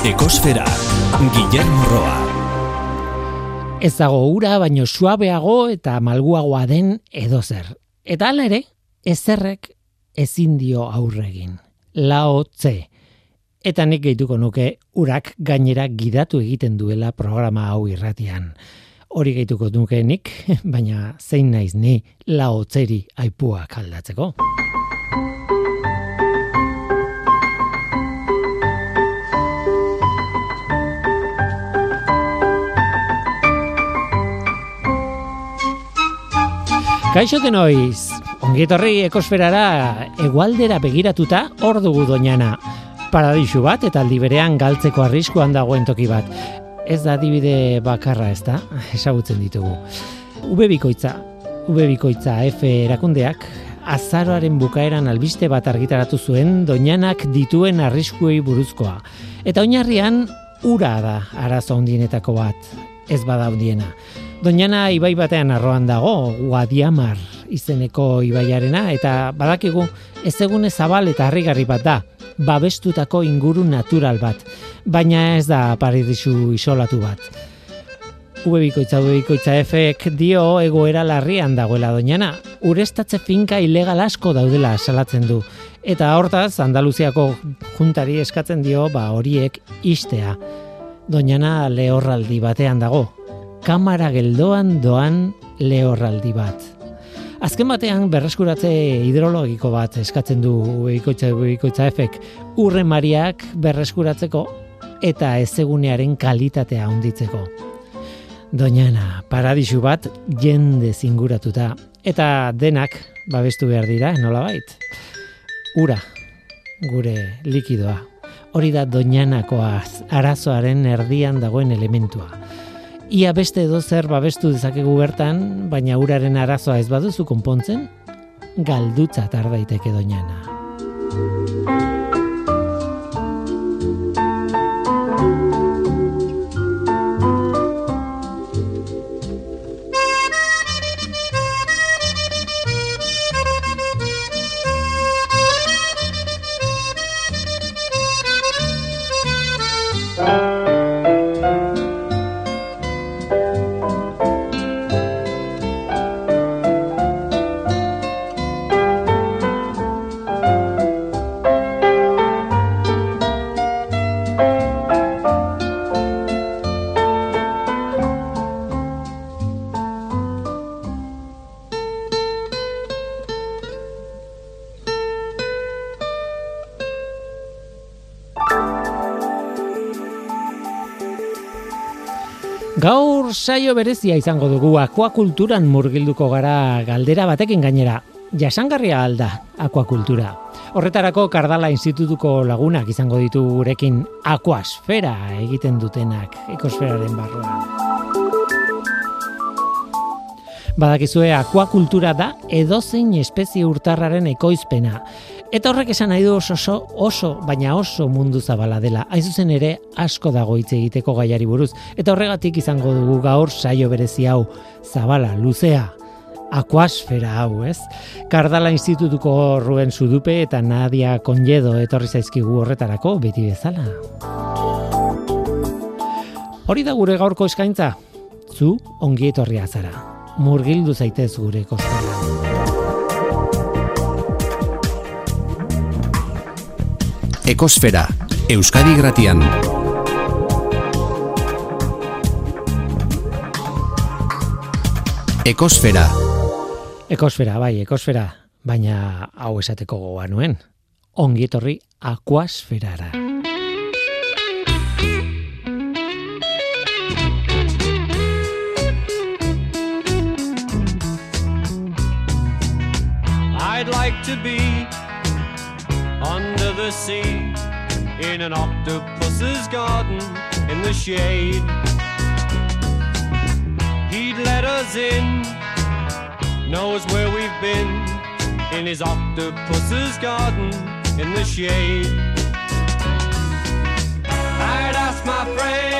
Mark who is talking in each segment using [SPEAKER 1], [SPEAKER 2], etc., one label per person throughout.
[SPEAKER 1] Ekosfera, Guillermo Roa.
[SPEAKER 2] Ez dago ura, baino suabeago eta malguagoa den edozer. Eta hala ere, ezerrek ezin dio aurregin. Lao tze. Eta nik gehituko nuke urak gainera gidatu egiten duela programa hau irratian. Hori gehituko nuke nik, baina zein naiz ni lao tzeri aipuak aldatzeko. Kaixo denoiz, ongietorri ekosferara egualdera begiratuta hor dugu doñana. Paradisu bat eta aldi berean galtzeko arriskuan dagoen toki bat. Ez da adibide bakarra ez da, esagutzen ditugu. Ube bikoitza, ube bikoitza F erakundeak, azaroaren bukaeran albiste bat argitaratu zuen doñanak dituen arriskuei buruzkoa. Eta oinarrian ura da arazo handienetako bat, ez bada handiena. Doñana ibai batean arroan dago, Guadiamar izeneko ibaiarena, eta badakigu ez egune zabal eta harrigarri bat da, babestutako inguru natural bat, baina ez da paradisu isolatu bat. Ubebikoitza, ubebikoitza efek dio egoera larrian dagoela doñana, urestatze finka ilegal asko daudela salatzen du, eta hortaz Andaluziako juntari eskatzen dio ba horiek istea. Doñana lehorraldi batean dago, kamara geldoan doan lehorraldi bat. Azken batean berreskuratze hidrologiko bat eskatzen du ubikoitza ubikoitza efek urre mariak berreskuratzeko eta ezegunearen kalitatea handitzeko. Doñana, paradisu bat jende zinguratuta eta denak babestu behar dira, nolabait. Ura, gure likidoa. Hori da doñanakoaz arazoaren erdian dagoen elementua ia beste edo zer babestu dezakegu bertan, baina uraren arazoa ez baduzu konpontzen, galdutza tardaiteke doinana. Saio berezia izango dugu akuakulturan murgilduko gara galdera batekin gainera. Jasangarria alda akuakultura. Horretarako Kardala Institutuko lagunak izango ditu gurekin akuasfera egiten dutenak ekosferaren barruan. Badakizue akuakultura da edozein espezie urtarraren ekoizpena Eta horrek esan nahi du oso, oso, oso, baina oso mundu zabala dela. Hain zuzen ere, asko dago hitz egiteko gaiari buruz. Eta horregatik izango dugu gaur saio berezi hau, zabala, luzea, akuasfera hau, ez? Kardala Institutuko Ruben Sudupe eta Nadia Konjedo etorri zaizkigu horretarako, beti bezala. Hori da gure gaurko eskaintza, zu ongi etorria zara. Murgildu zaitez gure kostara.
[SPEAKER 1] Ekosfera, Euskadi Gratian. Ekosfera.
[SPEAKER 2] Ekosfera, bai, ekosfera, baina hau esateko gogoa nuen. Ongi etorri akuasferara.
[SPEAKER 3] I'd like to be the sea in an octopus's garden in the shade. He'd let us in, knows where we've been in his octopus's garden in the shade. I'd ask my friends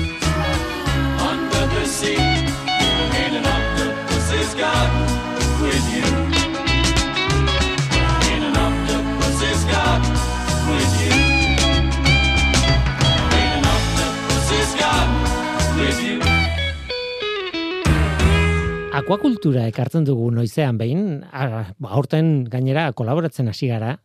[SPEAKER 3] sea in an octopus's garden with you. In an octopus's garden with you. In an octopus's garden with you.
[SPEAKER 2] Akuakultura ekartzen dugu noizean behin, a- ba, aurten gainera kolaboratzen hasi gara,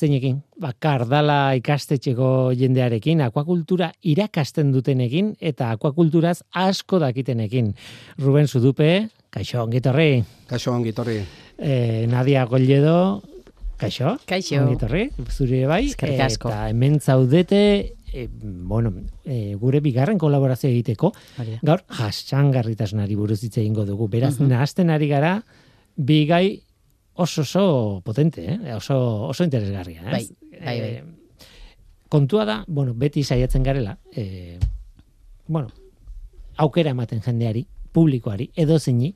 [SPEAKER 2] zeinekin, ba, kardala ikastetxeko jendearekin, akuakultura irakasten dutenekin, eta akuakulturaz asko dakitenekin. Ruben Zudupe, kaixo, ongitorri,
[SPEAKER 4] Kaixo ongitorri.
[SPEAKER 2] e, Nadia Golledo, kaixo,
[SPEAKER 5] Kaixo.
[SPEAKER 2] ongitorri, zure bai,
[SPEAKER 5] Eskerrik asko.
[SPEAKER 2] eta hemen zaudete, e, bueno, e, gure bigarren kolaborazio egiteko,
[SPEAKER 5] Hori da.
[SPEAKER 2] gaur jasangarritasunari buruz hitz egingo dugu. Beraz,
[SPEAKER 5] Mhm.
[SPEAKER 2] nahasten ari gara, bi gai oso oso potente, eh? oso, oso interesgarria. Ez?
[SPEAKER 5] Bai, bai, bai.
[SPEAKER 2] Eh, kontua da, bueno, beti saiatzen garela, eh, bueno, aukera ematen jendeari, publikoari, edo zeini,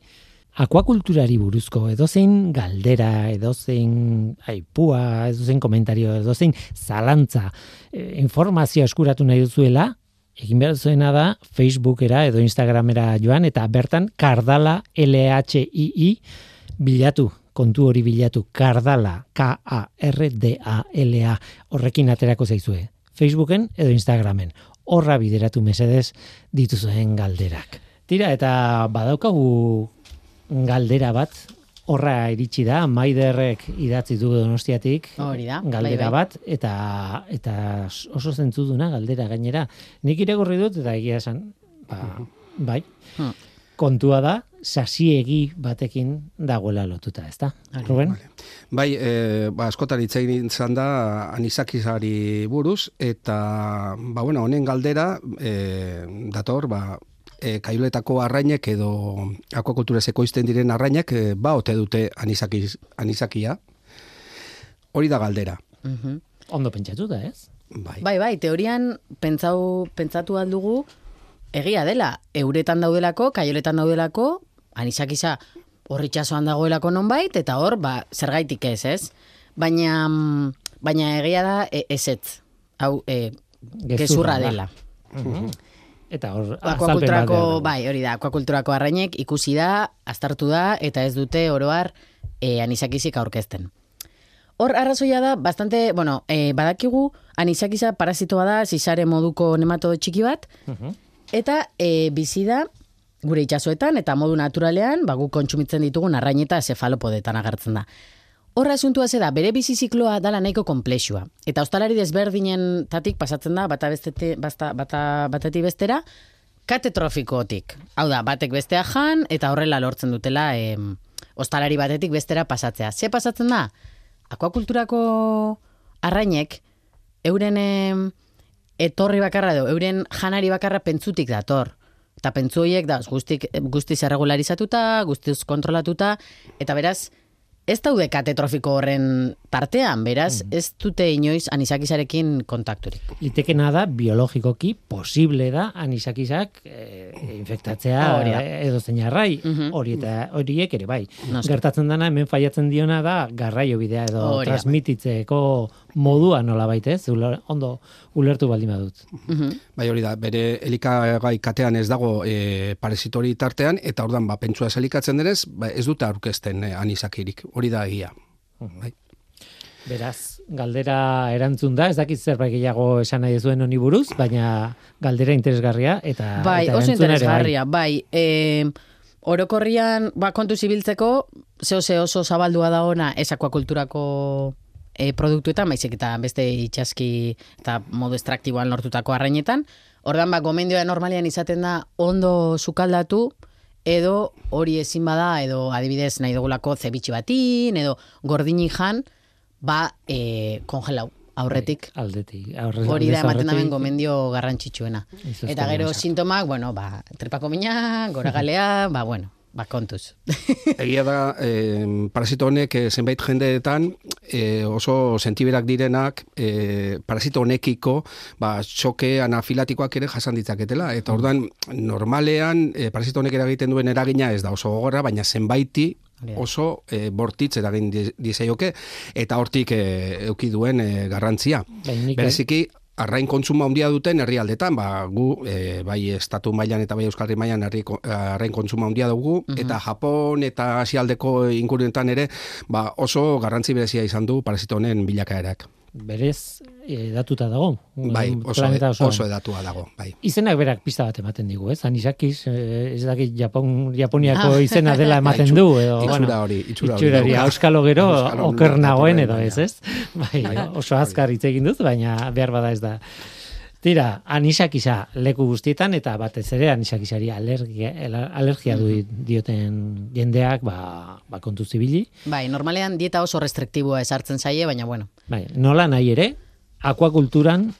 [SPEAKER 2] akuakulturari buruzko edozein galdera, edozein aipua, edozein komentario, edozein zalantza, eh, informazio eskuratu nahi duzuela, egin behar zuena da Facebookera edo Instagramera joan eta bertan Kardala LHII bilatu, kontu hori bilatu, Kardala K-A-R-D-A-L-A horrekin aterako zaizue. Facebooken edo Instagramen. Horra bideratu mesedez dituzuen galderak. Tira, eta badaukagu galdera bat, horra iritsi da, Maiderrek idatzi du donostiatik,
[SPEAKER 5] Hori da, bai,
[SPEAKER 2] galdera
[SPEAKER 5] bai.
[SPEAKER 2] bat, eta, eta oso zentzuduna galdera gainera. Nik irakurri dut, eta egia esan, ba, bai,
[SPEAKER 5] Hmm.
[SPEAKER 2] Kontua da, sasiegi batekin dagoela lotuta, ezta?
[SPEAKER 5] Hori,
[SPEAKER 2] Ruben?
[SPEAKER 4] Bai, e, ba, askotan hitz egin izan da anisakizari buruz, eta, ba, bueno, honen galdera, e, dator, ba, e, kaiuletako arrainek edo akuakulturez ekoizten diren arrainek, e, ba, ote dute anisakiz, anisakia. Hori da galdera.
[SPEAKER 5] Mhm.
[SPEAKER 2] Ondo pentsatu da, ez?
[SPEAKER 4] Bai.
[SPEAKER 5] Bai, bai, teorian pentsau, pentsatu aldugu egia dela, euretan daudelako, kaioletan daudelako, anisakisa horritxasoan dagoelako nonbait, eta hor, ba, zergaitik ez, ez? Baina, mm, baina egia da e, ezetz. Hau, e, gezurra
[SPEAKER 2] da.
[SPEAKER 5] dela.
[SPEAKER 2] Eta hor,
[SPEAKER 5] Akuakulturako, bai, hori da, akuakulturako arrainek ikusi da, aztertu da, eta ez dute oroar e, anisakizik aurkezten. Hor arrazoia da, bastante, bueno, e, badakigu, anisakiza parasitoa da, zizare moduko nematodo txiki bat, eta e, bizi da, gure itsasoetan eta modu naturalean, ba, guk kontsumitzen ditugun arrain eta zefalopodetan agertzen da. Horra asuntua da, bere bizi zikloa dala nahiko komplexua. Eta ostalari desberdinen tatik pasatzen da, bata bestete, basta, bata, batetik bestera, katetrofikotik. Hau da, batek bestea jan, eta horrela lortzen dutela em, ostalari batetik bestera pasatzea. Ze pasatzen da? Akuakulturako arrainek, euren em, etorri bakarra edo, euren janari bakarra pentsutik dator. Eta pentsu horiek da guztik, guztiz erregularizatuta, guztiz kontrolatuta, eta beraz, ez daude katetrofiko horren tartean, beraz, ez dute inoiz anisakizarekin kontakturik.
[SPEAKER 2] Litekena da, biologikoki posible da anisakizak e, infektatzea
[SPEAKER 5] Hori
[SPEAKER 2] edo zein arrai,
[SPEAKER 5] Mhm.
[SPEAKER 2] hori eta horiek ere bai.
[SPEAKER 5] Noski.
[SPEAKER 2] Gertatzen dana, hemen faiatzen diona da garraio bidea edo
[SPEAKER 5] Hori da.
[SPEAKER 2] transmititzeko modua nola ez? Uler- ondo ulertu baldin badut.
[SPEAKER 5] Mhm.
[SPEAKER 4] Bai hori da, bere elikagai katean ez dago e, parasitori tartean, eta ordan ba, pentsua ez elikatzen denez, ba, ez dute aurkezten e, anisakirik. Hori da egia. Bai.
[SPEAKER 2] Beraz, galdera erantzun da, ez dakit zerbait gehiago esan nahi zuen honi buruz, baina galdera interesgarria eta
[SPEAKER 5] Bai,
[SPEAKER 2] eta
[SPEAKER 5] oso
[SPEAKER 2] bai.
[SPEAKER 5] interesgarria, bai. E, orokorrian, ba, kontu zibiltzeko, zeo ze oso zabaldua da ona ez akuakulturako e, produktuetan, baizik eta beste itxaski eta modu estraktiboan lortutako arrainetan. Ordan ba, gomendioa normalian izaten da ondo sukaldatu, edo hori ezin bada, edo adibidez nahi dugulako zebitxi batin, edo gordini jan, ba, e, kongelau, aurretik.
[SPEAKER 2] Aldetik. Aurre,
[SPEAKER 5] Hori da ematen daben gomendio garrantzitsuena. Eta gero sintomak, bueno, ba, trepako mina, goragalea, ba, bueno, ba, kontuz.
[SPEAKER 4] Egia da, e, parasito honek e, zenbait jendeetan e, oso sentiberak direnak e, parasito honekiko ba, txoke anafilatikoak ere jasan ditzaketela. Eta ordan normalean e, parasito honek eragiten duen eragina ez da oso gogorra, baina zenbaiti oso e, bortitz eragin di- dizeioke eta hortik e, euki duen e, garrantzia.
[SPEAKER 2] Bai, nik-
[SPEAKER 4] Bereziki, arrain kontsumo handia duten herrialdetan, ba, gu, e, bai estatu mailan eta bai euskarri mailan herri, ko- arrain kontsumo handia dugu, eta Japon eta asialdeko inguruetan ere, ba, oso garrantzi berezia izan du parasito honen bilakaerak.
[SPEAKER 2] Berez e, datuta dago.
[SPEAKER 4] Bai, oso,
[SPEAKER 2] planeta osoan.
[SPEAKER 4] oso edatua dago, bai.
[SPEAKER 2] Izenak berak pista bat ematen digu, ez? Anisakiz, eh, ez dakit Japon, Japoniako izena dela ematen
[SPEAKER 4] Itxu-
[SPEAKER 2] du. Edo,
[SPEAKER 4] itxura hori, itxura hori
[SPEAKER 2] itxura hori, auskalo gero oker nagoen
[SPEAKER 4] bai,
[SPEAKER 2] edo ez, ez? Bai, oso azkar hitz egin dut, baina behar bada ez da. Tira, anisakiza leku guztietan eta batez ere anisakizari alergia, alergia du dioten jendeak, ba, ba kontu zibili.
[SPEAKER 5] bai, normalean dieta oso restriktiboa esartzen zaie, baina bueno,
[SPEAKER 2] Bai, nola nahi ere, akuakulturan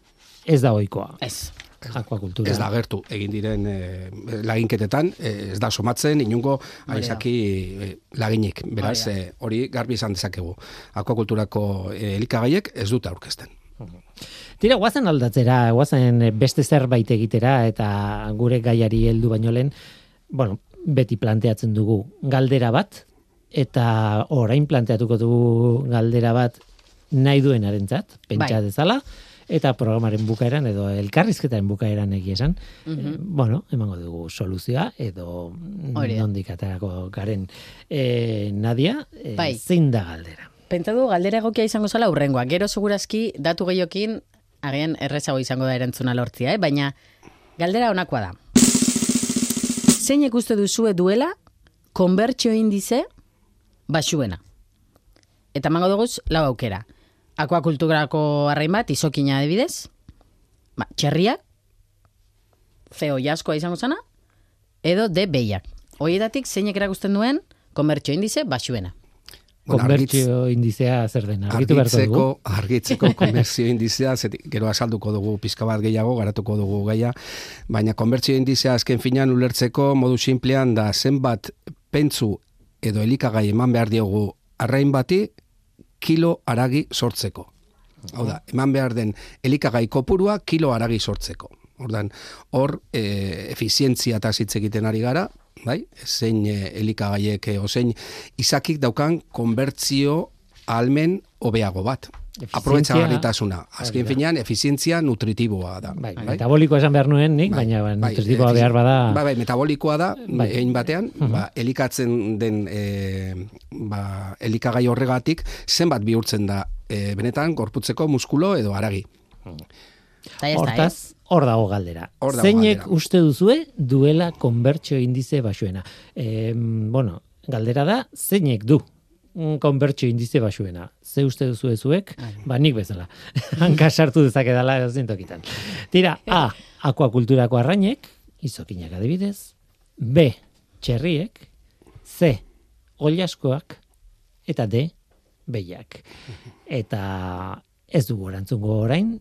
[SPEAKER 2] ez da ohikoa.
[SPEAKER 5] ez.
[SPEAKER 2] Akuakultura.
[SPEAKER 4] Ez da agertu egin diren e, laginketetan, e, ez da somatzen inungo aizaki e, laginik. Beraz,
[SPEAKER 5] Hori
[SPEAKER 4] e, hori garbi izan dezakegu. Akuakulturako e, elikagaiek ez dute aurkezten.
[SPEAKER 2] Tira, guazen aldatzera, guazen beste zerbait egitera eta gure gaiari heldu baino lehen, bueno, beti planteatzen dugu galdera bat, eta orain planteatuko dugu galdera bat nahi duenarentzat, pentsa
[SPEAKER 5] Bai.
[SPEAKER 2] dezala, eta programaren bukaeran edo elkarrizketaren bukaeran egia esan, eh, bueno, emango dugu soluzioa edo
[SPEAKER 5] Hori da.
[SPEAKER 2] nondik aterako garen. E, Nadia, e,
[SPEAKER 5] Bai.
[SPEAKER 2] zein da galdera?
[SPEAKER 5] Pentsa du galdera egokia izango zala urrengoa. Gero segurazki datu gehiokin agian errezago izango da erantzuna lortzia, eh? baina galdera honakoa da. Zein uste duzue duela konbertsio indize basuena? Eta mango dugu lau aukera. Akuakulturako arrain bat, izokina adibidez, ba, txerriak, zeo jaskoa izango zana, edo de behiak. Hoietatik zeinek erakusten duen konbertsio indize basuena.
[SPEAKER 4] Bueno,
[SPEAKER 2] Konbertsio indizea zer den, argitu beharko dugu.
[SPEAKER 4] argitzeko, argitzeko komertzio indizea, zetik, gero azalduko dugu pizka bat gehiago, garatuko dugu gaia, baina konbertzio indizea azken finean ulertzeko modu simplean da zenbat pentsu edo elikagai eman behar diogu arrain bati kilo aragi sortzeko. Hau da, eman behar den elikagai kopurua kilo aragi sortzeko. Ordan, hor, e, efizientzia eta hitz egiten ari gara, bai? Zein e, elikagaiek e, ozein izakik daukan konbertzio almen hobeago bat.
[SPEAKER 2] Hori
[SPEAKER 4] Azken finean, efizientzia nutritiboa da.
[SPEAKER 2] Bai, metaboliko esan behar nuen nik, baina ba,
[SPEAKER 4] bai,
[SPEAKER 2] nutritiboa behar bada...
[SPEAKER 4] Bai, bai, metabolikoa da,
[SPEAKER 2] Bai.
[SPEAKER 4] bai. egin batean, ba, elikatzen den e, ba, elikagai horregatik, zenbat bihurtzen da e, benetan gorputzeko muskulo edo aragi.
[SPEAKER 5] Ya está,
[SPEAKER 2] Hortaz, hor dago galdera.
[SPEAKER 4] Hor dago
[SPEAKER 2] Zeinek
[SPEAKER 4] galdera.
[SPEAKER 2] uste duzue duela konbertsio indize basuena. E, bueno, galdera da, zeinek du mm, konbertsio indize basuena. Ze uste duzu zuek, ba nik bezala. Hanka sartu dezake dela edozein tokitan. Tira, A, akuakulturako arrainek, izokinak adibidez, B, txerriek, C, oliaskoak, eta D, behiak. Eta ez dugu erantzungo orain,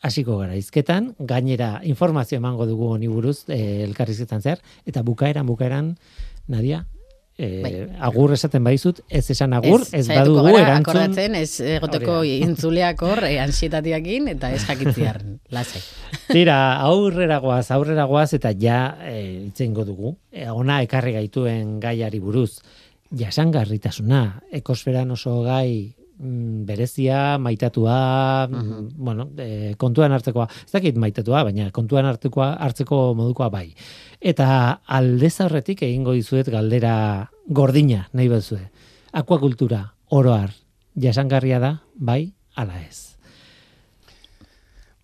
[SPEAKER 2] hasiko gara izketan, gainera informazio emango dugu honi buruz e, elkarrizketan zer, eta bukaeran, bukaeran, Nadia, e,
[SPEAKER 5] Bai.
[SPEAKER 2] agur esaten baizut, ez esan agur, ez,
[SPEAKER 5] saiatuko
[SPEAKER 2] badugu
[SPEAKER 5] gara
[SPEAKER 2] erantzun.
[SPEAKER 5] Akordatzen, ez egoteko intzuleak hor, e, ansietatiakin, eta ez jakitziar, lasai.
[SPEAKER 2] Tira, aurrera goaz, aurrera goaz, eta ja e, itzengo dugu. E, ona ekarri gaituen gaiari buruz. Jasangarritasuna, ekosferan oso gai berezia, maitatua, mm, bueno, e, kontuan hartzekoa, ez dakit maitatua, baina kontuan hartzekoa, hartzeko modukoa bai. Eta aldez aurretik egingo dizuet galdera gordina, nahi bezue. Akuakultura, oroar, jasangarria da, bai, ala ez.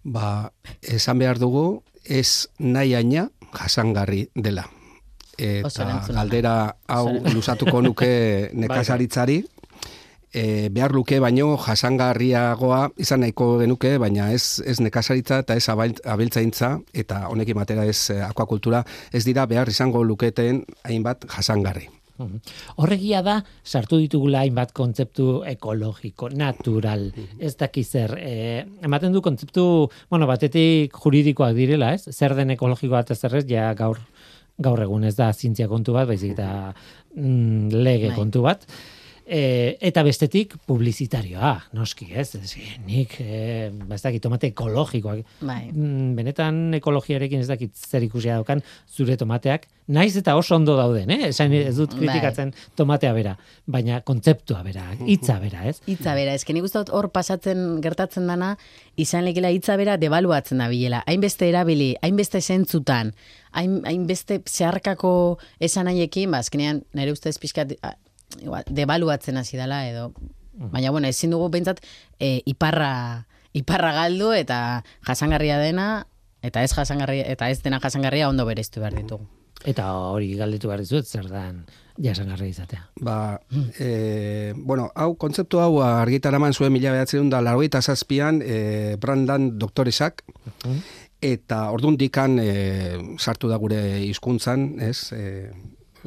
[SPEAKER 4] Ba, esan behar dugu, ez nahi aina jasangarri dela. Eta galdera hau luzatuko nuke nekazaritzari, e, behar luke baino jasangarriagoa izan nahiko genuke, baina ez, ez nekazaritza eta ez abiltzaintza eta honekin batera ez eh, akuakultura, ez dira behar izango luketen hainbat jasangarri.
[SPEAKER 2] Horregia da, sartu ditugula hainbat kontzeptu ekologiko, natural, ez daki zer. E, ematen du kontzeptu, bueno, batetik juridikoak direla, ez? Zer den ekologikoa eta zer ez, ja gaur, gaur egun ez da zientzia kontu bat, baizik eta mm, lege
[SPEAKER 5] Bai.
[SPEAKER 2] kontu bat. E, eta bestetik publizitarioa, noski, ez? ez nik, e, ba, ez dakit, tomate ekologikoak,
[SPEAKER 5] Bai.
[SPEAKER 2] Mm, benetan ekologiarekin ez dakit zer ikusia daukan zure tomateak, naiz eta oso ondo dauden, eh? Esan ez dut
[SPEAKER 5] Bai.
[SPEAKER 2] kritikatzen tomatea bera, baina kontzeptua bera, hitza bera, ez?
[SPEAKER 5] Hitza bera, esken nik uste dut hor pasatzen gertatzen dana, izan lekela hitza bera debaluatzen da bilela. Hainbeste erabili, hainbeste zentzutan, hain, hainbeste zeharkako esan haiekin, ba, azkenean, nire ustez pixkat, debaluatzen hasi dela, edo, baina, bueno, ezin dugu behintzat, e, iparra, iparra galdu, eta jasangarria dena, eta ez jasangarria, eta ez dena jasangarria ondo bereiztu behar ditugu.
[SPEAKER 2] Eta hori galdetu behar dizuet zer dan jasangarri izatea.
[SPEAKER 4] Ba, e, bueno, hau, kontzeptu hau argitaraman zuen mila behatzen da largoita zazpian e, Brandan doktoresak, eta ordundikan e, sartu da gure hizkuntzan, ez, e,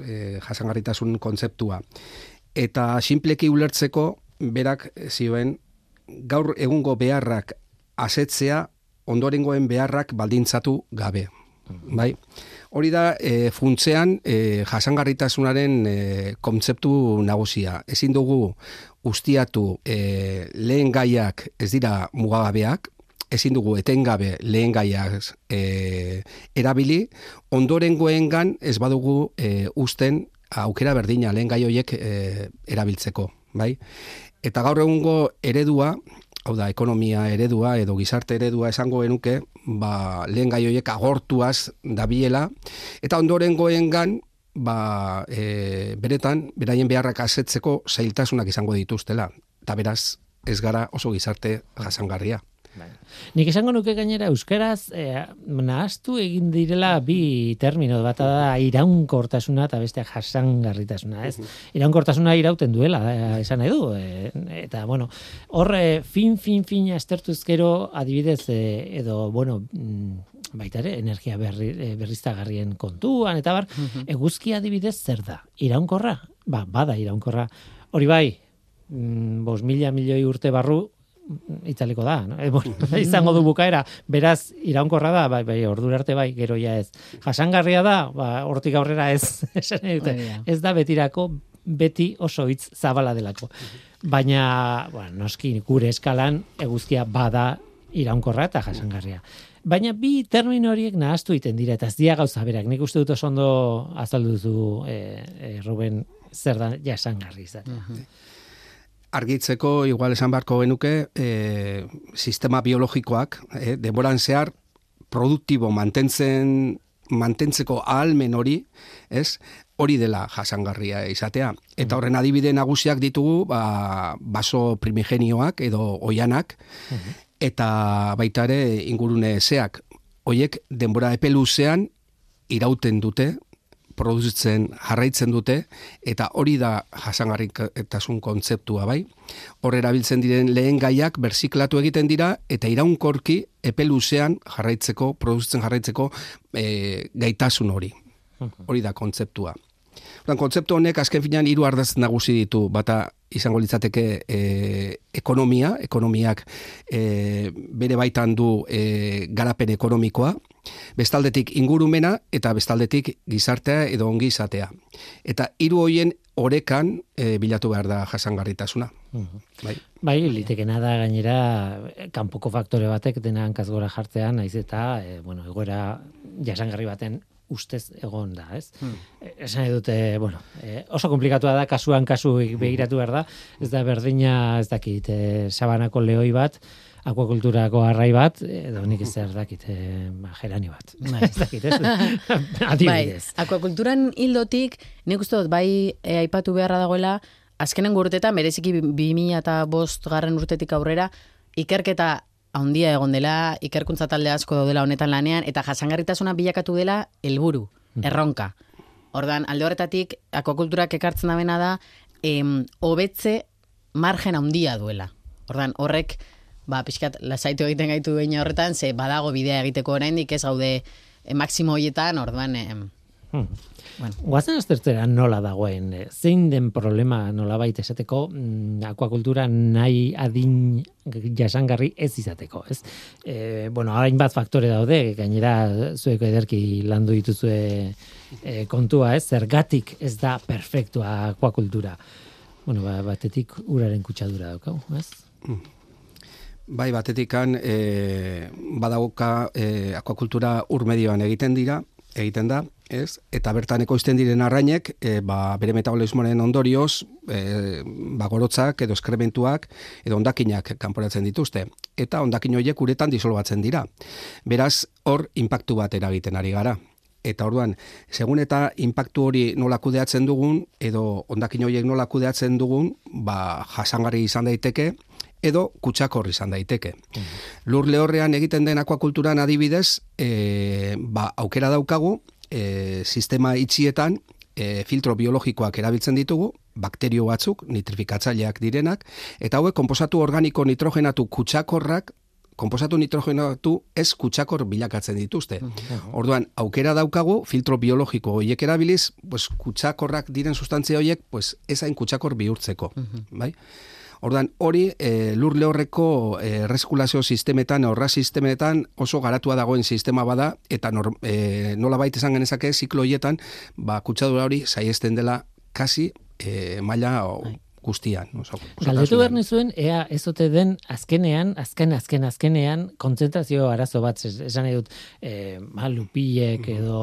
[SPEAKER 4] e, jasangarritasun kontzeptua. Eta sinpleki ulertzeko, berak zioen, gaur egungo beharrak asetzea, ondorengoen beharrak baldintzatu gabe. Bai? Hori da, e, funtzean, e, jasangarritasunaren e, kontzeptu nagusia. Ezin dugu ustiatu e, lehen gaiak ez dira mugagabeak, ezin dugu etengabe lehen gaiak e, erabili, ondorengoengan ez badugu e, usten aukera berdina lehen gai horiek e, erabiltzeko. Bai? Eta gaur egungo eredua, hau da, ekonomia eredua edo gizarte eredua esango genuke, ba, lehen gai horiek agortuaz dabiela, eta ondorengoengan ba, e, beretan, beraien beharrak asetzeko zailtasunak izango dituztela. Eta beraz, ez gara oso gizarte jasangarria.
[SPEAKER 2] Nik esango nuke gainera euskaraz eh, nahastu egin direla bi termino bata da iraunkortasuna eta bestea jasangarritasuna, ez? Iraunkortasuna irauten duela, eh, esan nahi du. eh, eta bueno, hor eh, fin fin fin estertuz gero adibidez eh, edo bueno, mm, baita ere energia berri, berriztagarrien kontuan eta bar, eguzki adibidez zer da? Iraunkorra? Ba, bada iraunkorra. Hori bai, mm, bos mila milioi urte barru itzaliko da, no? E, bueno, izango du bukaera, beraz iraunkorra da, bai, bai, ordura arte bai, gero ja ez. Jasangarria da, ba, hortik aurrera ez, ez da betirako, beti oso hitz zabala delako. Baina, bueno, noski gure eskalan eguzkia bada iraunkorra eta jasangarria. Baina bi termino horiek nahastu egiten dira, eta ez dira gauza berak. Nik uste dut oso ondo azaldu duzu, e, e, Ruben, zer da jasangarri izatea.
[SPEAKER 4] Argitzeko igual esan beharko genuke e, sistema biologikoak e, denboran zehar produktibo mantentzen mantentzeko ahalmen hori, ez? Hori dela jasangarria izatea. Eta horren adibide nagusiak ditugu, ba, baso primigenioak edo oianak, eta baita ere ingurune zeak. Hoiek denbora epe luzean irauten dute, produzitzen jarraitzen dute, eta hori da jasangarritasun kontzeptua bai. Hor erabiltzen diren lehen gaiak berziklatu egiten dira, eta iraunkorki epe luzean jarraitzeko, produzitzen jarraitzeko e, gaitasun hori. Hori da kontzeptua. Ordan kontzeptu honek azken finean hiru ardaz nagusi ditu. Bata izango litzateke e, ekonomia, ekonomiak e, bere baitan du e, garapen ekonomikoa, bestaldetik ingurumena eta bestaldetik gizartea edo ongi izatea. Eta hiru hoien orekan e, bilatu behar da jasangarritasuna. Bai.
[SPEAKER 2] Bai, litekena da gainera kanpoko faktore batek dena hankaz gora jartzean, naiz eta, e, bueno, egoera jasangarri baten ustez egon da, ez? Hmm. Esan dute, bueno, e, oso komplikatua da, kasuan kasu begiratu behar da, ez da berdina, ez dakit, e, sabanako lehoi bat, akuakulturako arrai bat, edo nik ez dakit, e, ba, gerani bat.
[SPEAKER 5] Bai.
[SPEAKER 2] ez dakit, ez?
[SPEAKER 5] Bai,
[SPEAKER 2] Adibidez.
[SPEAKER 5] akuakulturan hildotik, nik uste dut, bai e, aipatu beharra dagoela, azkenen urtetan, bereziki 2000 eta bost garren urtetik aurrera, ikerketa handia egon dela, ikerkuntza talde asko daudela honetan lanean, eta jasangarritasuna bilakatu dela helburu, erronka. Ordan alde horretatik, akuakulturak ekartzen dabena da, em, hobetze margen handia duela. Ordan horrek, ba, pixkat, lasaitu egiten gaitu behin horretan, ze badago bidea egiteko oraindik ez gaude e, maksimo hoietan, orduan, em,
[SPEAKER 2] Hmm.
[SPEAKER 5] bueno,
[SPEAKER 2] Guazen aztertzera nola dagoen, eh, zein den problema nola baita esateko mm, akuakultura nahi adin jasangarri ez izateko, ez? E, bueno, hainbat faktore daude, gainera zueko ederki landu dituzue e, kontua, ez? Zergatik ez da perfektua akuakultura. Bueno, ba, batetik uraren kutsadura daukagu, ez?
[SPEAKER 4] Bai, batetikan e, badagoka e, akuakultura urmedioan egiten dira, egiten da, ez? Eta bertan ekoizten diren arrainek, e, ba, bere metabolismoaren ondorioz, e, ba, gorotzak edo eskrementuak edo ondakinak kanporatzen dituzte. Eta ondakin horiek uretan disolbatzen dira. Beraz, hor inpaktu bat eragiten ari gara. Eta orduan, segun eta inpaktu hori nola kudeatzen dugun, edo ondakin horiek nola kudeatzen dugun, ba, jasangarri izan daiteke, edo kutsakor izan daiteke. Lur lehorrean egiten den akuakulturan adibidez, e, ba, aukera daukagu, e, sistema itxietan, e, filtro biologikoak erabiltzen ditugu, bakterio batzuk, nitrifikatzaileak direnak, eta hauek konposatu organiko nitrogenatu kutsakorrak, konposatu nitrogenatu ez kutsakor bilakatzen dituzte. Orduan, aukera daukagu, filtro biologiko horiek erabiliz, pues, kutsakorrak diren sustantzia horiek, pues, ezain kutsakor bihurtzeko. Bai? Ordan hori e, lur lehorreko e, reskulazio sistemetan, horra sistemetan oso garatua dagoen sistema bada eta nor, e, nola baita esan genezake ziklo horietan, ba, kutsadura hori saiesten dela kasi e, maila o, guztian. Oso,
[SPEAKER 2] Galdetu behar nizuen, ea ez ote den azkenean, azken, azken, azkenean, kontzentrazio arazo bat, es- esan nahi dut, e, ma, lupilek edo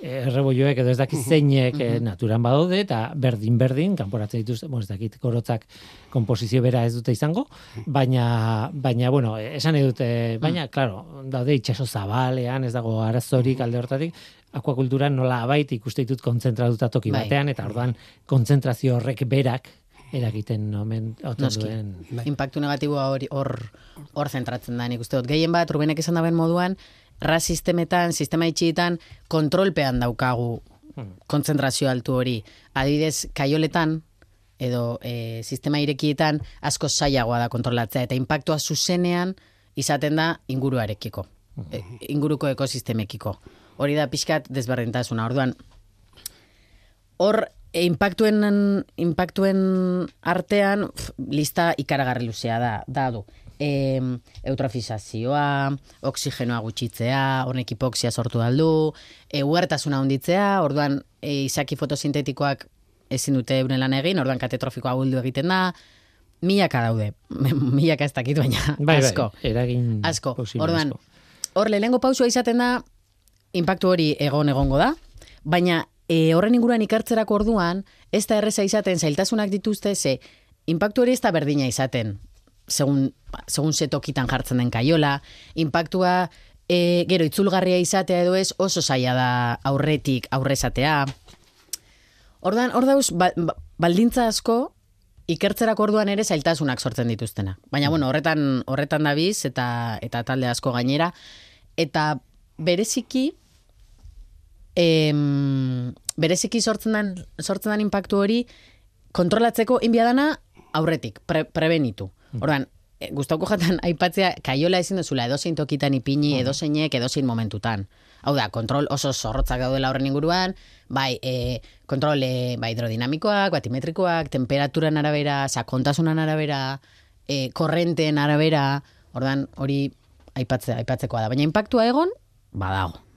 [SPEAKER 2] e, errebolloek edo ez dakit zeinek e, naturan badaude, eta berdin-berdin, kanporatzen dituzte, bueno, ez dakit gorotzak komposizio bera ez dute izango, baina, baina bueno, esan nahi dute, baina, claro, daude itxaso zabalean, ez dago arazorik alde hortatik, akuakulturan nola abait ikuste ditut kontzentratuta toki
[SPEAKER 5] Bai.
[SPEAKER 2] batean, eta orduan kontzentrazio horrek berak eragiten omen oten duen.
[SPEAKER 5] Impactu negatiboa hori hor hor zentratzen da, nik uste dut. Gehien bat, Rubenek esan daben moduan, ra sistemetan, sistema itxietan, kontrolpean daukagu kontzentrazio altu hori. Adibidez, kaioletan, edo e, sistema irekietan asko zailagoa da kontrolatzea, eta impactua zuzenean izaten da inguruarekiko, e, inguruko ekosistemekiko. Hori da pixkat desberdintasuna. Orduan, hor e, inpaktuen, inpaktuen artean pf, lista ikaragarri luzea da, da du. E, eutrofizazioa, oksigenoa gutxitzea, honek hipoksia sortu daldu, e, uhartasuna honditzea, orduan e, izaki fotosintetikoak ezin dute euren lan egin, orduan katetrofikoa buldu egiten da, milaka daude, milaka ez dakit baina,
[SPEAKER 2] Bai,
[SPEAKER 5] asko.
[SPEAKER 2] bai, eragin
[SPEAKER 5] Asko. Orduan, hor lehenengo pausua izaten da, inpaktu hori egon egongo da, baina e, horren inguruan ikartzerako orduan, ez da erreza izaten zailtasunak dituzte, ze inpaktu hori ez da berdina izaten, segun, segun ze tokitan jartzen den kaiola, inpaktua e, gero itzulgarria izatea edo ez oso zaila da aurretik aurrezatea. Ordan, hor dauz, ba, ba- baldintza asko, ikertzerako orduan ere zailtasunak sortzen dituztena. Baina, bueno, horretan, horretan dabiz, eta, eta talde asko gainera. Eta bereziki, em, bereziki sortzen den, sortzen den impactu hori, kontrolatzeko inbiadana aurretik, pre, prebenitu. Orduan, e, gustauko jatan aipatzea, kaiola ezin duzula edozein tokitan ipini, edozeinek, edozein momentutan. Hau da, kontrol oso zorrotzak daudela horren inguruan, bai, e, kontrol e, bai hidrodinamikoak, batimetrikoak, temperaturan arabera, sakontasunan arabera, e, korrenteen arabera, ordan hori aipatze, aipatzekoa da. Baina impactua egon, badago.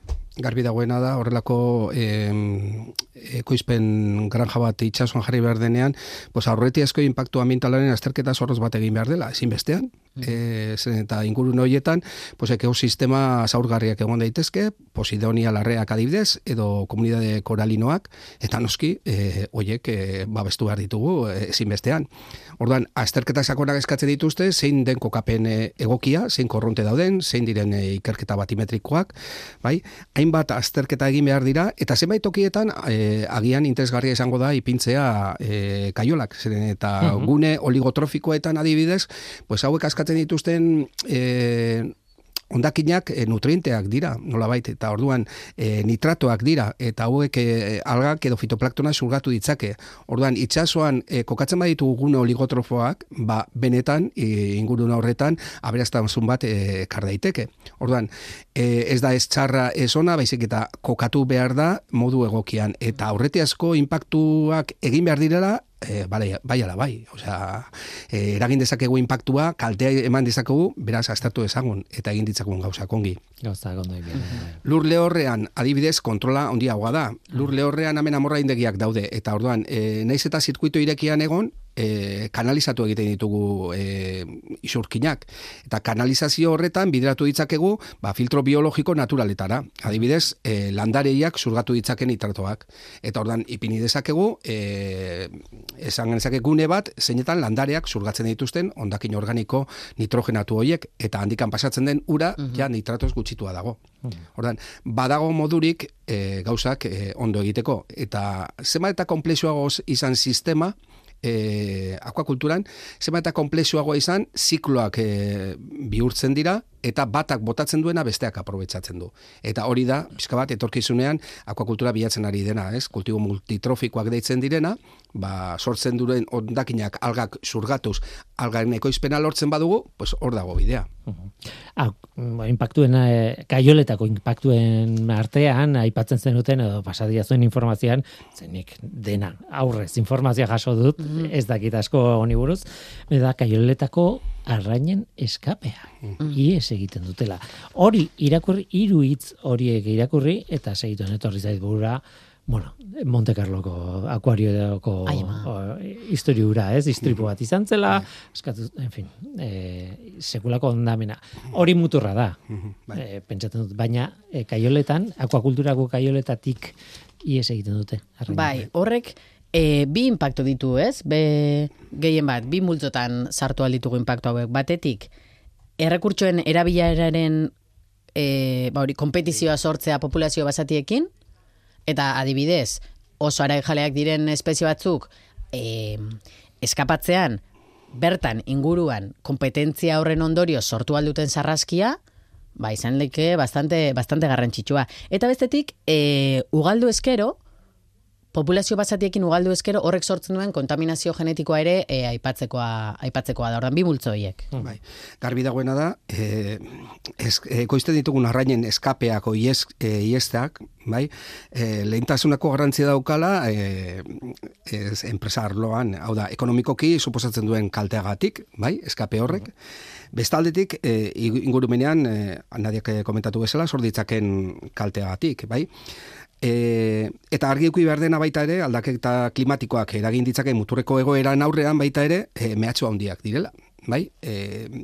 [SPEAKER 4] Garbi dagoena da horrelako em, ekoizpen granja bat itxasuan jarri behar denean, pues aurretiazko impactu ambientalaren azterketa zorroz bat egin behar dela, ezinbestean. E, zen eta ingurun horietan, pues ekosistema zaurgarriak egon daitezke, Posidonia larreak adibidez, edo komunidade koralinoak, eta noski, e, oiek e, babestu behar ditugu e, ezinbestean. Orduan, azterketa sakonak eskatzen dituzte, zein den kokapen egokia, zein korronte dauden, zein diren ikerketa batimetrikoak, bai? Hainbat azterketa egin behar dira, eta zenbait tokietan e, agian interesgarria izango da ipintzea e, kaiolak, zeren eta gune oligotrofikoetan adibidez, pues hauek askatzen dituzten e, ondakinak e, nutrienteak dira, nolabait, eta orduan e, nitratoak dira, eta hauek e, algak edo fitoplaktona zurgatu ditzake. Orduan, itxasoan e, kokatzen baditu gune oligotrofoak, ba, benetan, e, ingurun horretan, aberastamazun bat e, kar daiteke. Orduan, e, ez da ez txarra ez ona, baizik eta kokatu behar da modu egokian. Eta aurretiazko impactuak egin behar direla, e, bai, bai ala bai. Osea, e, eragin dezakegu impactua, kaltea eman dezakegu, beraz, aztertu ezagun, eta egin ditzagun gauza kongi.
[SPEAKER 2] Gauza, egin.
[SPEAKER 4] Lur lehorrean, adibidez, kontrola handiagoa da. Lur lehorrean hemen amorraindegiak daude, eta orduan, e, naiz eta zirkuito irekian egon, e, kanalizatu egiten ditugu e, isurkinak. Eta kanalizazio horretan bideratu ditzakegu ba, filtro biologiko naturaletara. Adibidez, e, landareiak zurgatu ditzaken nitratoak. Eta ordan ipini dezakegu, e, esan genezake gune bat, zeinetan landareak zurgatzen dituzten ondakin organiko nitrogenatu horiek, eta handikan pasatzen den ura, ja nitratos gutxitua dago. Ordan, badago modurik e, gauzak e, ondo egiteko. Eta zema eta komplexuagoz izan sistema, e, akuakulturan, zenbat eta komplexuagoa izan, zikloak e, bihurtzen dira, eta batak botatzen duena besteak aprobetsatzen du. Eta hori da, pixka bat, etorkizunean, akuakultura bilatzen ari dena, ez? Kultibo multitrofikoak deitzen direna, ba, sortzen duren ondakinak algak surgatuz, algaren ekoizpena lortzen badugu, pues hor dago bidea.
[SPEAKER 2] Ah, ba, impactuen, eh, kaioletako impactuen artean, aipatzen zenuten, edo pasadia zuen informazioan, zenik dena aurrez informazioa jaso dut, ez dakit asko honi buruz, da kaioletako arrainen eskapea. Ies egiten dutela. Hori irakurri, hiru hitz horiek irakurri, eta segituen etorri zait burura, bueno, Monte Carloko akuarioko historia hura, ez? Istripu bat izan zela, eskatu, en fin, e, sekulako ondamena. Hori muturra da, e, pentsatzen dut, baina e, kaioletan, akuakulturako kaioletatik ies egiten dute. arrainek.
[SPEAKER 5] Bai, horrek e, bi impactu ditu, ez? Be, gehien bat, bi multzotan sartu alditugu impactu hauek. Batetik, errekurtsoen erabileraren e, ba hori, kompetizioa sortzea populazio basatiekin, eta adibidez, oso ara jaleak diren espezie batzuk e, eskapatzean, bertan inguruan kompetentzia horren ondorio sortu alduten sarraskia, ba izan leke bastante, bastante garrantzitsua. Eta bestetik, e, ugaldu eskero, populazio basatiekin ugaldu eskero horrek sortzen duen kontaminazio genetikoa ere e, aipatzekoa, aipatzekoa da. Ordan bi multzo horiek.
[SPEAKER 4] Bai. Garbi dagoena da, e, ez, ekoizten ditugun arrainen eskapeako ies, e, iestak, bai, e, lehentasunako garrantzia daukala e, ez, enpresa arloan, hau da, ekonomikoki suposatzen duen kalteagatik, bai, eskape horrek, Bestaldetik, e, ingurumenean, e, nadiak komentatu bezala, sor ditzaken kalteagatik, bai? E, eta argi eduki behar dena baita ere, aldaketa klimatikoak eragin ditzake muturreko egoeran aurrean baita ere, e, mehatxu handiak direla. Bai, e,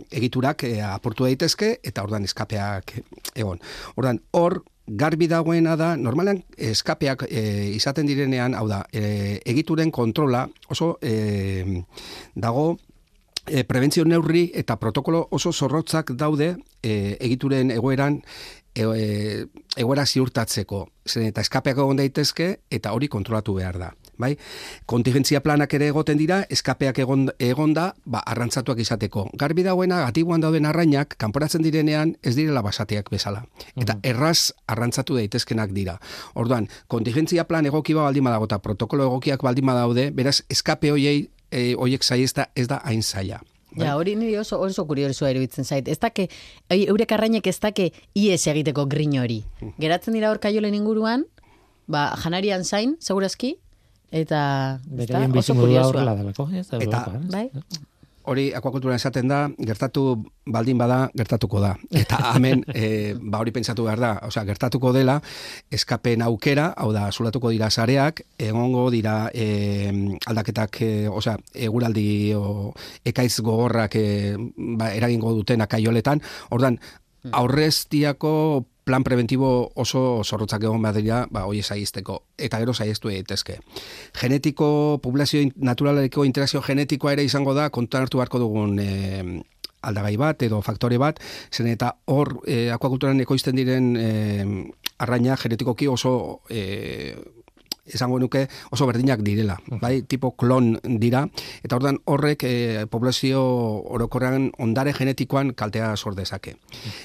[SPEAKER 4] egiturak e, aportu daitezke eta ordan eskapeak egon. Ordan hor garbi dagoena da, normalean eskapeak e, izaten direnean, hau da, e, egituren kontrola oso e, dago e, prebentzio neurri eta protokolo oso zorrotzak daude e, egituren egoeran e, e, egoera ziurtatzeko. Zen eta eskapeak egon daitezke eta hori kontrolatu behar da. Bai? Kontingentzia planak ere egoten dira, eskapeak egon, egonda, ba, arrantzatuak izateko. Garbi dagoena, gatibuan dauden arrainak, kanporatzen direnean, ez direla basateak bezala. Eta erraz arrantzatu daitezkenak dira. Orduan, kontingentzia plan egoki ba baldin badago eta protokolo egokiak baldin badaude, beraz, eskape hoiei e, hoiek saiesta ez da hain zaila.
[SPEAKER 5] Ja, hori niri oso, oso kuriosua iruditzen zait. Ez dake, eurek arrainek ez dake ies egiteko grin hori. Geratzen dira hor kaiolen inguruan, ba, janarian zain, segurazki, eta ez da, oso kuriosua.
[SPEAKER 4] Eta-
[SPEAKER 2] ez?
[SPEAKER 5] Bai?
[SPEAKER 4] Hori akuakulturan esaten da, gertatu baldin bada, gertatuko da. Eta hemen, e, ba hori pentsatu behar da, osea, gertatuko dela, eskapen aukera, hau da, zulatuko dira sareak, egongo dira e, aldaketak, e, osea, eguraldi o, ekaiz gogorrak e, ba, eragingo duten akaioletan, ordan aurreztiako plan preventibo oso zorrotzak egon behar dira, ba, hoi saizteko, eta gero saiztu daitezke. Genetiko, populazio naturalereko interakzio genetikoa ere izango da, kontuan hartu beharko dugun e, aldagai bat edo faktore bat, zen eta hor e, akuakulturan ekoizten diren e, arraina genetikoki oso e, esango nuke oso berdinak direla, bai, tipo klon dira, eta ordan horrek e, populazio orokorrean ondare genetikoan kaltea sor dezake.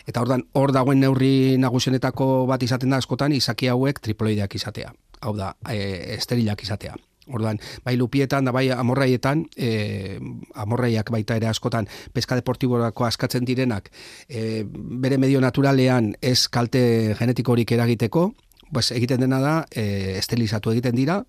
[SPEAKER 4] Eta ordan hor dagoen neurri nagusenetako bat izaten da askotan izaki hauek triploideak izatea. Hau da, e, esterilak izatea. Orduan, bai lupietan da bai amorraietan, e, amorraiak baita ere askotan peska deportiborako askatzen direnak, e, bere medio naturalean ez kalte genetikorik eragiteko, pues, egiten dena da, e, estelizatu egiten dira,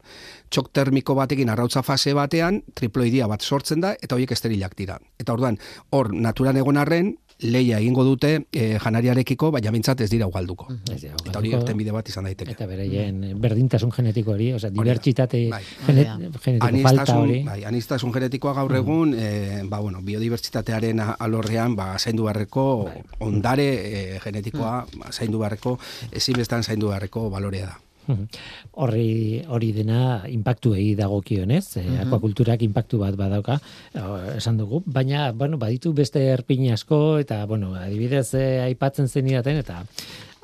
[SPEAKER 4] txok termiko batekin arrautza fase batean, triploidia bat sortzen da, eta horiek esterilak dira. Eta orduan, hor naturan egon arren, leia egingo dute e, janariarekiko, baina bintzat ez dira ugalduko.
[SPEAKER 2] Dira
[SPEAKER 4] Eta hori irten bide bat izan daiteke.
[SPEAKER 2] Eta beraien berdintasun genetiko hori,
[SPEAKER 4] da.
[SPEAKER 2] dibertsitate
[SPEAKER 4] Bai.
[SPEAKER 2] genet,
[SPEAKER 5] Hori
[SPEAKER 2] genetiko falta
[SPEAKER 4] Anistasun,
[SPEAKER 2] hori.
[SPEAKER 4] bai, anistasun genetikoa gaur egun, e, ba, bueno, biodibertsitatearen a- alorrean ba, zaindu beharreko ondare e, genetikoa ba, zaindu beharreko, ezinbestan zaindu beharreko balorea da.
[SPEAKER 2] Mhm. Horri hori dena impactuei dagokionez, eh, akuakulturak impactu bat badauka, eh, esan dugu, baina bueno, baditu beste erpin asko eta bueno, adibidez eh, aipatzen zenidaten eta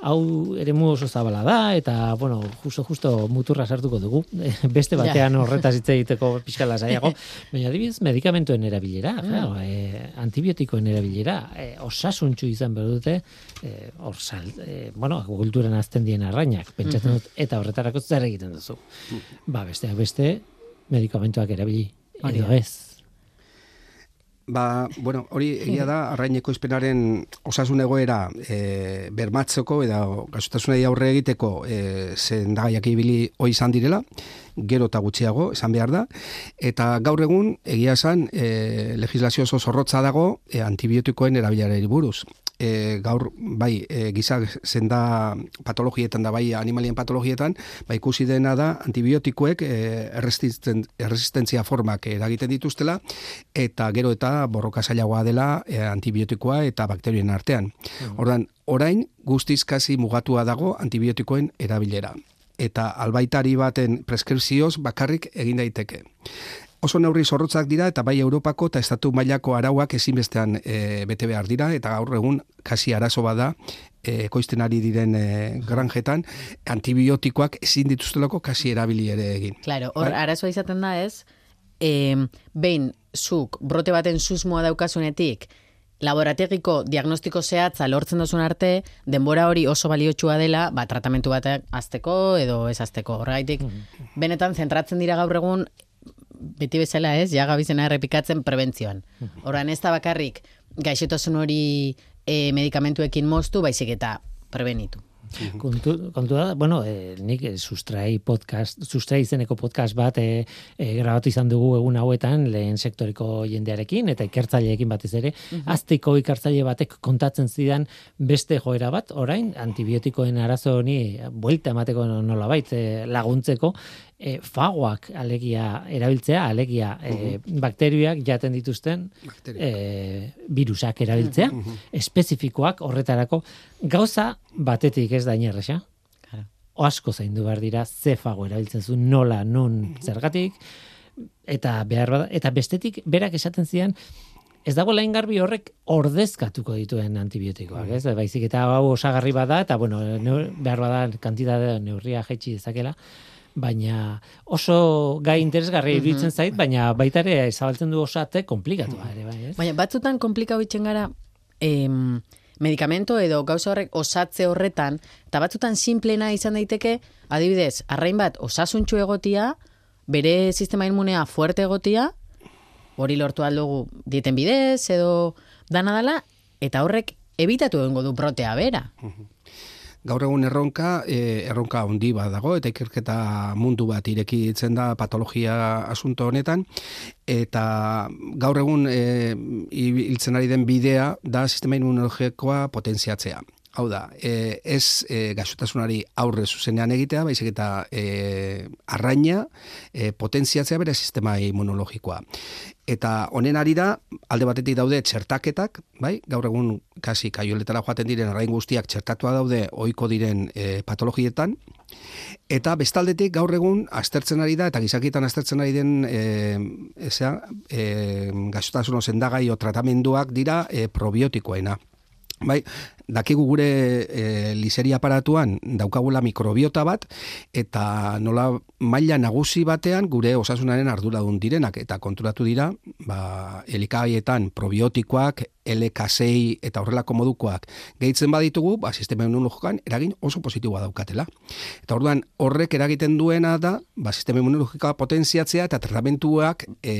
[SPEAKER 2] hau eremu oso zabala da eta bueno, justo justo muturra sartuko dugu. Beste
[SPEAKER 5] Ja.
[SPEAKER 2] batean horretaz hitz egiteko pixkala saiago, baina adibidez medikamentuen erabilera, claro, eh, antibiotikoen erabilera, eh, osasuntsu izan behar dute, eh, hor sal, eh, bueno, kulturan azten dien arrainak, pentsatzen dut, eta horretarako zer egiten duzu. Ba, besteak beste, medikamentuak erabili, edo ez.
[SPEAKER 4] Ba, bueno, hori egia da, arraineko izpenaren osasun egoera e, bermatzeko edo gasotasunei aurre egiteko e, sendagaiak ibili hoi izan direla, gero eta gutxiago, esan behar da, eta gaur egun, egia esan, e, legislazio oso zorrotza dago e, antibiotikoen erabilarari buruz. E, gaur, bai, e, giza senda patologietan da, bai, animalien patologietan, ba, ikusi dena da, antibiotikoek e, erresisten, erresistentzia formak eragiten dituztela, eta gero eta borroka zailagoa dela e, antibiotikoa eta bakterioen artean. Ordan, orain guztiz kasi mugatua dago antibiotikoen erabilera. Eta albaitari baten preskripzioz bakarrik egin daiteke. Oso neurri zorrotzak dira eta bai Europako eta estatu mailako arauak ezinbestean e, bete behar dira eta gaur egun kasi arazo bada e, ekoizten ari diren e, granjetan antibiotikoak ezin dituztelako kasi erabili ere egin.
[SPEAKER 5] Claro, hor
[SPEAKER 4] Bai?
[SPEAKER 5] arazoa izaten da ez, em, behin zuk brote baten susmoa daukasunetik, laborategiko diagnostiko zehatza lortzen duzun arte, denbora hori oso baliotsua dela, ba, tratamentu bat azteko edo ez azteko. Horregaitik, benetan zentratzen dira gaur egun, beti bezala ez, ja gabizena errepikatzen prebentzioan. Horan ez da bakarrik, gaixotasun hori e, medikamentuekin moztu, baizik eta prebenitu.
[SPEAKER 2] Kontu, kontu da, bueno, e, nik eh, sustrai podcast, sustrai izeneko podcast bat e, e, grabatu izan dugu egun hauetan lehen sektoreko jendearekin eta ikertzaileekin batez ere, aztiko ikertzaile batek kontatzen zidan beste joera bat, orain antibiotikoen arazo honi buelta emateko nolabait e, laguntzeko, e, fagoak alegia erabiltzea, alegia e, bakterioak jaten dituzten e, virusak erabiltzea, espezifikoak horretarako. Gauza batetik ez da inerresa.
[SPEAKER 5] Claro.
[SPEAKER 2] O asko zaindu behar dira ze fago erabiltzen zu, nola, nun, zergatik, eta behar bada, eta bestetik berak esaten zian, ez dago lain garbi horrek ordezkatuko dituen antibiotikoak, ez? Baizik eta hau osagarri bada, eta bueno, neur, behar bada kantidade neurria jaitsi dezakela, baina oso gai interesgarri iruditzen zait, baina baita ere zabaltzen du osate komplikatua ere, bai, ez?
[SPEAKER 5] Baina batzutan komplikau itzen gara em, medikamento edo gauza horrek osatze horretan, eta batzutan simplena izan daiteke, adibidez, arrain bat osasuntxu egotia, bere sistema inmunea fuerte egotia, hori lortu aldugu dieten bidez edo dana dala, eta horrek ebitatu egingo du protea bera.
[SPEAKER 4] Gaur egun erronka, e, erronka handi bat dago, eta ikerketa mundu bat irekitzen da patologia asunto honetan, eta gaur egun e, hiltzen ari den bidea da sistema immunologikoa potentziatzea. Hau da, e, ez e, gaixotasunari aurre zuzenean egitea, baizik eta e, arraina e, potentziatzea bere sistema immunologikoa. Eta honen arira, alde batetik daude txertaketak, bai? gaur egun kasi kaioletara joaten diren arrain guztiak txertatua daude ohiko diren e, patologietan, eta bestaldetik gaur egun aztertzen ari da, eta gizakietan aztertzen ari den e, ezea, e, gaixotasun sendagai o tratamenduak dira e, probiotikoena. Bai, dakigu gure e, liseria aparatuan daukagula mikrobiota bat eta nola maila nagusi batean gure osasunaren arduradun direnak eta konturatu dira, ba, elikagaietan probiotikoak, LK6 eta horrelako modukoak gehitzen baditugu, ba, sistema immunologikoan eragin oso positiboa daukatela. Eta orduan horrek eragiten duena da, ba, sistema immunologikoa potentziatzea eta tratamentuak e,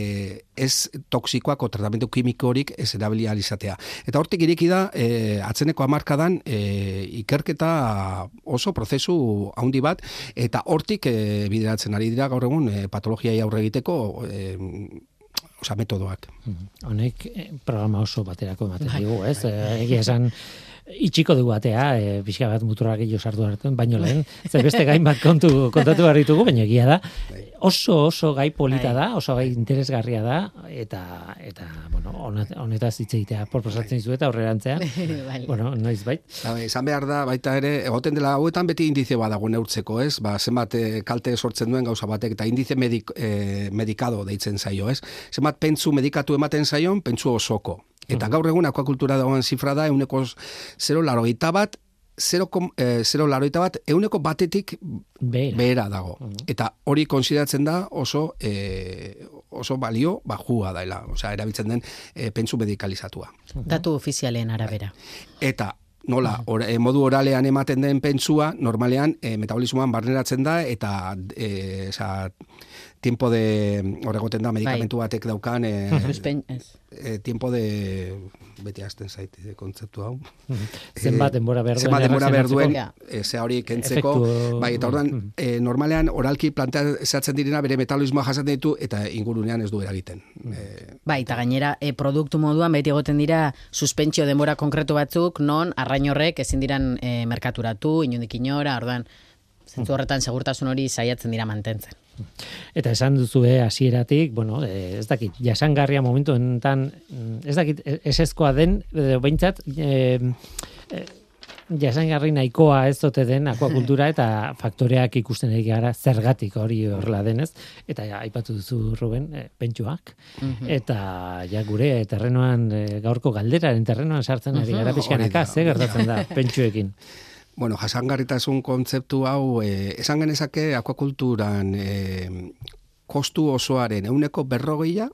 [SPEAKER 4] ez toksikoak o tratamentu kimikorik ez erabilia izatea. Eta hortik ireki da, e, atzeneko amarkadan e, ikerketa oso prozesu handi bat, eta hortik e, bideratzen ari dira gaur egun e, patologiai aurre egiteko e, osa, metodoak.
[SPEAKER 2] Honek eh, programa oso baterako ematen
[SPEAKER 5] Bai.
[SPEAKER 2] digu, ez? Eh, Egia esan itxiko dugu atea, e, pixka bat muturra gehiago sartu hartu, baino lehen, ze beste gain bat kontu, kontatu behar ditugu, baina egia da, oso oso gai polita
[SPEAKER 5] Bai.
[SPEAKER 2] da, oso gai interesgarria da, eta, eta bueno, honetaz hitz egitea proposatzen dizu eta aurrerantzean,
[SPEAKER 5] Bai.
[SPEAKER 2] bueno, noiz bait.
[SPEAKER 4] Ba, izan behar da, baita ere, egoten dela hauetan beti indize bat dago neurtzeko, ez? Ba, zenbat eh, kalte sortzen duen gauza batek, eta indize medik, eh, medikado deitzen zaio, ez? Zenbat pentsu medikatu ematen zaion, pentsu osoko. Eta gaur egun akuakultura dagoen zifra da, euneko 0 larogeita bat, 0, eh, 0 larogeita bat, euneko batetik
[SPEAKER 2] Behera.
[SPEAKER 4] behera dago. Eta hori konsideratzen da oso eh, oso balio bajua daela, osea, erabiltzen den eh, pentsu medikalizatua.
[SPEAKER 5] Datu ofizialen arabera.
[SPEAKER 4] Eta nola, or, e, modu oralean ematen den pentsua, normalean e, metabolismoan barneratzen da, eta e, oza, tiempo de, horregoten da, medikamentu batek daukan, e,
[SPEAKER 5] Suspen, ez.
[SPEAKER 4] e, tiempo de, beti hasten zait, e, kontzeptu hau.
[SPEAKER 2] Zenbat denbora behar duen
[SPEAKER 4] Zenbat denbora behar duen,
[SPEAKER 5] erreakzionatzeko.
[SPEAKER 4] e, ze hori kentzeko,
[SPEAKER 2] Efektu-
[SPEAKER 4] bai, eta orduan, e, normalean oralki planteatzen direna bere metabolismoa jasaten ditu, eta ingurunean ez du eragiten. E,
[SPEAKER 5] Bai, eta gainera, e, produktu moduan beti egoten dira suspentsio denbora konkretu batzuk, non arrain horrek ezin diran e, merkaturatu, inundik inora, orduan, zentzu horretan segurtasun hori saiatzen dira mantentzen.
[SPEAKER 2] Eta esan duzue hasieratik, bueno, eh, ez dakit, jasangarria momentu mm, ez dakit, esezkoa den, behintzat, eh, eh, jasangarri nahikoa ez dote den akuakultura eta faktoreak ikusten ari gara zergatik hori horrela denez eta ja, aipatu duzu Ruben e, pentsuak. Eta ja gure terrenoan e, gaurko galderaren terrenoan sartzen ari gara pixkanaka ze gertatzen da pentsuekin
[SPEAKER 4] Bueno, jasangarritasun kontzeptu hau, eh, esan genezake akuakulturan eh, kostu osoaren euneko berrogeia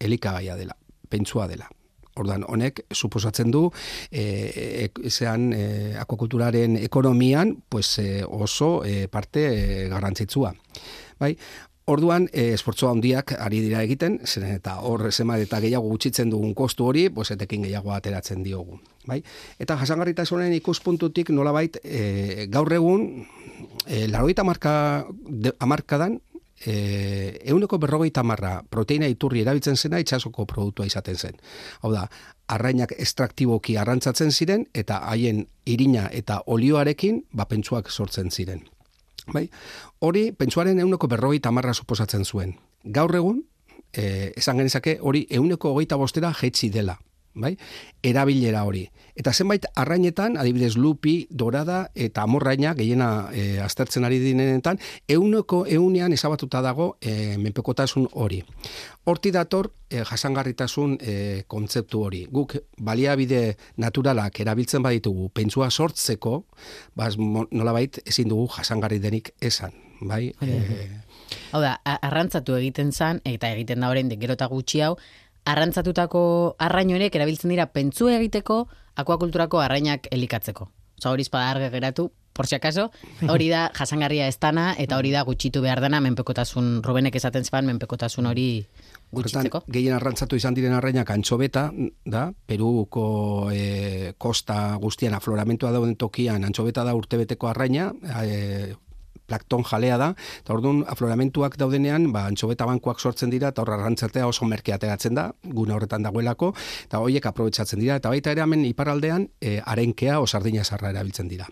[SPEAKER 4] elikagaia dela, pentsua dela. Ordan honek suposatzen du eh, ek- zean eh, akuakulturaren ekonomian pues, eh, oso eh, parte eh, garrantzitsua. Bai, Orduan, e, esportzoa handiak ari dira egiten, zeren eta hor zenbat eta gehiago gutxitzen dugun kostu hori, pues etekin gehiago ateratzen diogu. Bai? Eta jasangarritasunen ikuspuntutik nolabait e, gaur egun e, laroita marka, de, amarkadan e, euneko berrogeita marra proteina iturri erabiltzen zena itxasoko produktua izaten zen. Hau da, arrainak estraktiboki arrantzatzen ziren eta haien irina eta olioarekin bapentsuak sortzen ziren. Bai? Hori, pentsuaren euneko berrogeita marra suposatzen zuen. Gaur egun, eh, esan genezake, hori euneko hogeita bostera jetzi dela. Bai? Erabilera hori. Eta zenbait arrainetan, adibidez lupi, dorada eta amorraina gehiena e, aztertzen ari dinenetan, euneko eunean ezabatuta dago e, menpekotasun hori. Horti dator e, jasangarritasun e, kontzeptu hori. Guk baliabide naturalak erabiltzen baditugu pentsua sortzeko, mo- nolabait ezin dugu jasangarri denik esan. Bai? E,
[SPEAKER 5] Hau da, arrantzatu egiten zan, eta egiten da orain gero eta gutxi hau, arrantzatutako arrain horiek erabiltzen dira pentsu egiteko akuakulturako arrainak elikatzeko. Osa hori argi geratu, por si acaso, hori da jasangarria ez dana, eta hori da gutxitu behar dana, menpekotasun, Rubenek esaten zeban, menpekotasun hori gutxitzeko.
[SPEAKER 4] Horretan, gehien arrantzatu izan diren arrainak antxobeta, da, Peruko e, kosta guztian afloramentua dauden tokian, antxobeta da urtebeteko arraina, e, plankton jalea da, eta orduan afloramentuak daudenean, ba, antxobeta bankuak sortzen dira, eta hor arrantzatea oso merke ateratzen da, gune horretan dagoelako, eta horiek aprobetsatzen dira, eta baita ere hemen iparaldean, e, arenkea o sardina sarra erabiltzen dira.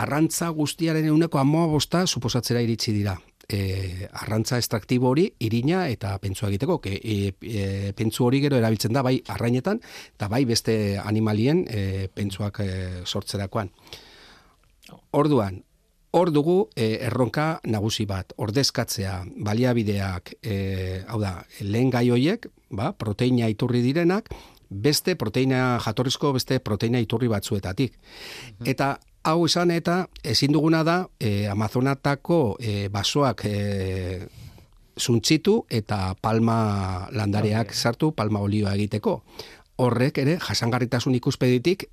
[SPEAKER 4] Arrantza guztiaren euneko amoa bosta suposatzera iritsi dira. E, arrantza estraktibo hori irina eta pentsua egiteko ke, e, e, pentsu hori gero erabiltzen da bai arrainetan eta bai beste animalien e, pentsuak e, sortzerakoan orduan hor dugu e, erronka nagusi bat ordezkatzea baliabideak e, hau da lehen gai hoiek ba, proteina iturri direnak beste proteina jatorrizko beste proteina iturri batzuetatik. Eta hau esan eta ezin duguna da e, Amazonatako e, basoak e, zuntzitu eta palma landareak sartu palma olioa egiteko. Horrek ere jasangarritasun ikuspeditik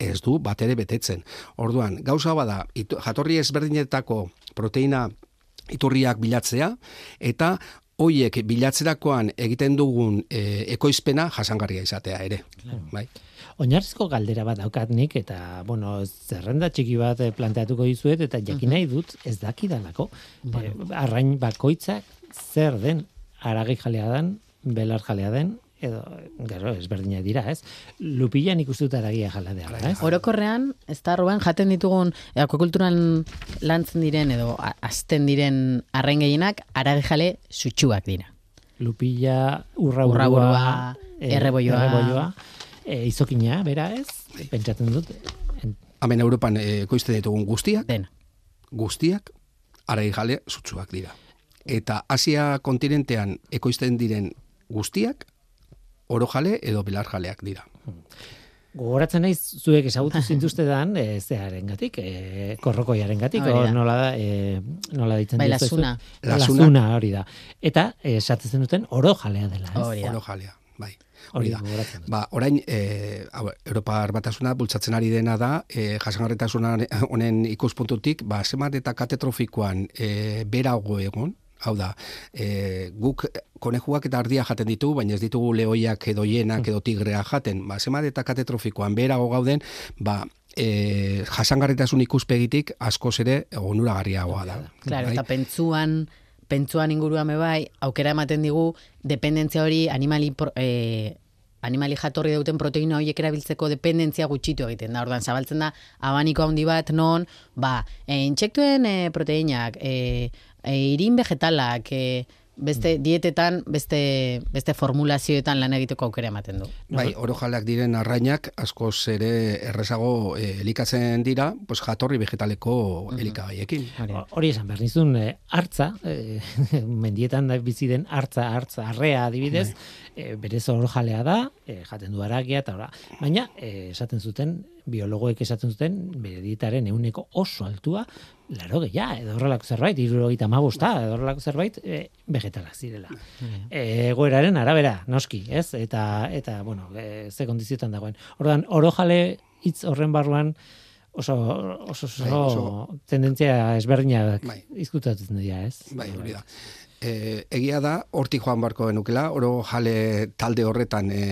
[SPEAKER 4] ez du bat ere betetzen. Orduan, gauza bada, jatorri ezberdinetako proteina iturriak bilatzea, eta hoiek bilatzerakoan egiten dugun e, ekoizpena jasangarria izatea ere. Bai.
[SPEAKER 2] Oinarrizko galdera bat daukat nik, eta, bueno, zerrenda txiki bat eh, planteatuko dizuet, eta jakin nahi dut ez dakidalako. Eh, arrain bakoitzak zer den aragi jalea den, belar jalea den, edo, gero, ezberdinak dira, ez? Lupilan ikustut aragia jalea dela, ez?
[SPEAKER 5] Orokorrean, ez da, Ruben, jaten ditugun, e, akukulturan lantzen diren, edo azten diren arrain gehienak, aragi jale sutsuak dira.
[SPEAKER 2] Lupila, urra
[SPEAKER 5] Urraburua, erreboioa.
[SPEAKER 2] erreboioa e, izokina, bera, ez? Pentsatzen dut, en-
[SPEAKER 4] Hemen Europan e, ekoizten ditugun guztiak,
[SPEAKER 5] Dena.
[SPEAKER 4] guztiak arai jale sutsuak dira. Eta Asia kontinentean ekoizten diren guztiak oro jale edo belar jaleak dira.
[SPEAKER 2] Gogoratzen naiz zuek ezagutu zintuztedan e, zearengatik, e, korrokoiarengatik,
[SPEAKER 5] Hori
[SPEAKER 2] o
[SPEAKER 5] da.
[SPEAKER 2] nola da, e, nola ditzen
[SPEAKER 5] Bai, lasuna.
[SPEAKER 4] Lasuna.
[SPEAKER 2] Lasuna, hori da. Eta eh, esatzen duten oro jalea dela, ez?
[SPEAKER 5] Hori da.
[SPEAKER 4] Oro jalea, bai.
[SPEAKER 2] Hori
[SPEAKER 4] da. Ba, orain, e, hau, Europar batasuna bultzatzen ari dena da, e, jasangarritasuna honen ikuspuntutik, ba, zemat eta katetrofikoan e, berago egon, hau da, e, guk konejuak eta ardia jaten ditu, baina ez ditugu lehoiak edo hienak edo tigrea jaten. Ba, zemat eta katetrofikoan berago gauden, ba, e, jasangarritasun ikuspegitik askoz ere onuragarriagoa da.
[SPEAKER 5] Claro,
[SPEAKER 4] Bai?
[SPEAKER 5] eta pentsuan, pentsuan inguruan be bai, aukera ematen digu, dependentzia hori animali, eh, animali jatorri duten proteina horiek erabiltzeko dependentzia gutxitu egiten da. Ordan zabaltzen da abaniko handi bat non, ba, e, intsektuen e, proteinak, e, e, irin vegetalak, e, beste dietetan, beste, beste formulazioetan lan egiteko aukera ematen du.
[SPEAKER 4] Bai, oro jaleak diren arrainak askoz ere errezago eh, elikatzen dira, pues jatorri vegetaleko elikagaiekin.
[SPEAKER 5] Hori da.
[SPEAKER 2] Hori esan behar nizun, eh, hartza, eh, mendietan da bizi den hartza, hartza, arrea adibidez, eh, berez hor jalea da, jaten du aragia, eta ora. Baina, esaten zuten, biologoek esaten zuten, bere dietaren euneko oso altua, laro gehiago, edo horrelako zerbait, irurogeita mabusta, edo horrelako zerbait, eh, vegetalak zirela. Eh, egoeraren arabera, noski, ez? Eta, eta bueno, eh, ze kondiziotan dagoen. Ordan oro jale hitz horren barruan, oso, oso, oso,
[SPEAKER 4] Bai, oso-
[SPEAKER 2] tendentzia ezberdinak
[SPEAKER 4] Bai.
[SPEAKER 2] dira, ez?
[SPEAKER 4] Bai, hori da. E, egia da, hortik joan barko genukela, oro jale talde horretan e,